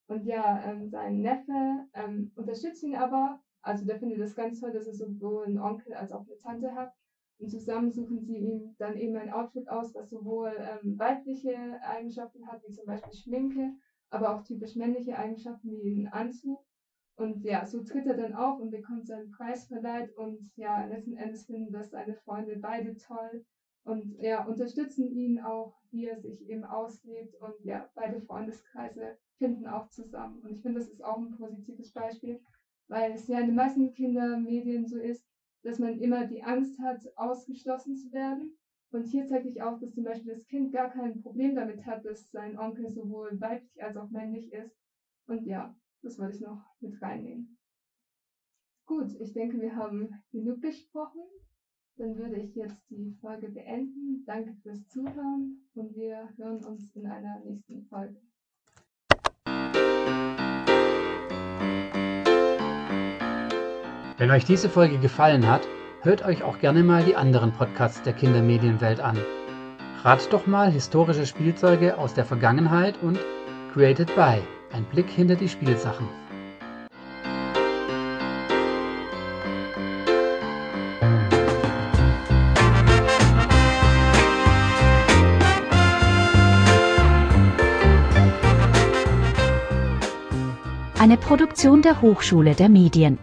Und ja, ähm, sein Neffe ähm, unterstützt ihn aber. Also der findet es ganz toll, dass er sowohl einen Onkel als auch eine Tante hat. Und zusammen suchen sie ihm dann eben ein Outfit aus, was sowohl ähm, weibliche Eigenschaften hat, wie zum Beispiel Schminke, aber auch typisch männliche Eigenschaften wie einen Anzug. Und ja, so tritt er dann auf und bekommt seinen Preis verleiht. Und ja, letzten Endes finden das seine Freunde beide toll und ja, unterstützen ihn auch, wie er sich eben auslebt. Und ja, beide Freundeskreise finden auch zusammen. Und ich finde, das ist auch ein positives Beispiel, weil es ja in den meisten Kindermedien so ist, dass man immer die Angst hat, ausgeschlossen zu werden. Und hier zeige ich auch, dass zum Beispiel das Kind gar kein Problem damit hat, dass sein Onkel sowohl weiblich als auch männlich ist. Und ja, das wollte ich noch mit reinnehmen. Gut, ich denke, wir haben genug besprochen. Dann würde ich jetzt die Folge beenden. Danke fürs Zuhören und wir hören uns in einer nächsten Folge. Wenn euch diese Folge gefallen hat, hört euch auch gerne mal die anderen Podcasts der Kindermedienwelt an. Rat doch mal historische Spielzeuge aus der Vergangenheit und Created by, ein Blick hinter die Spielsachen. Eine Produktion der Hochschule der Medien.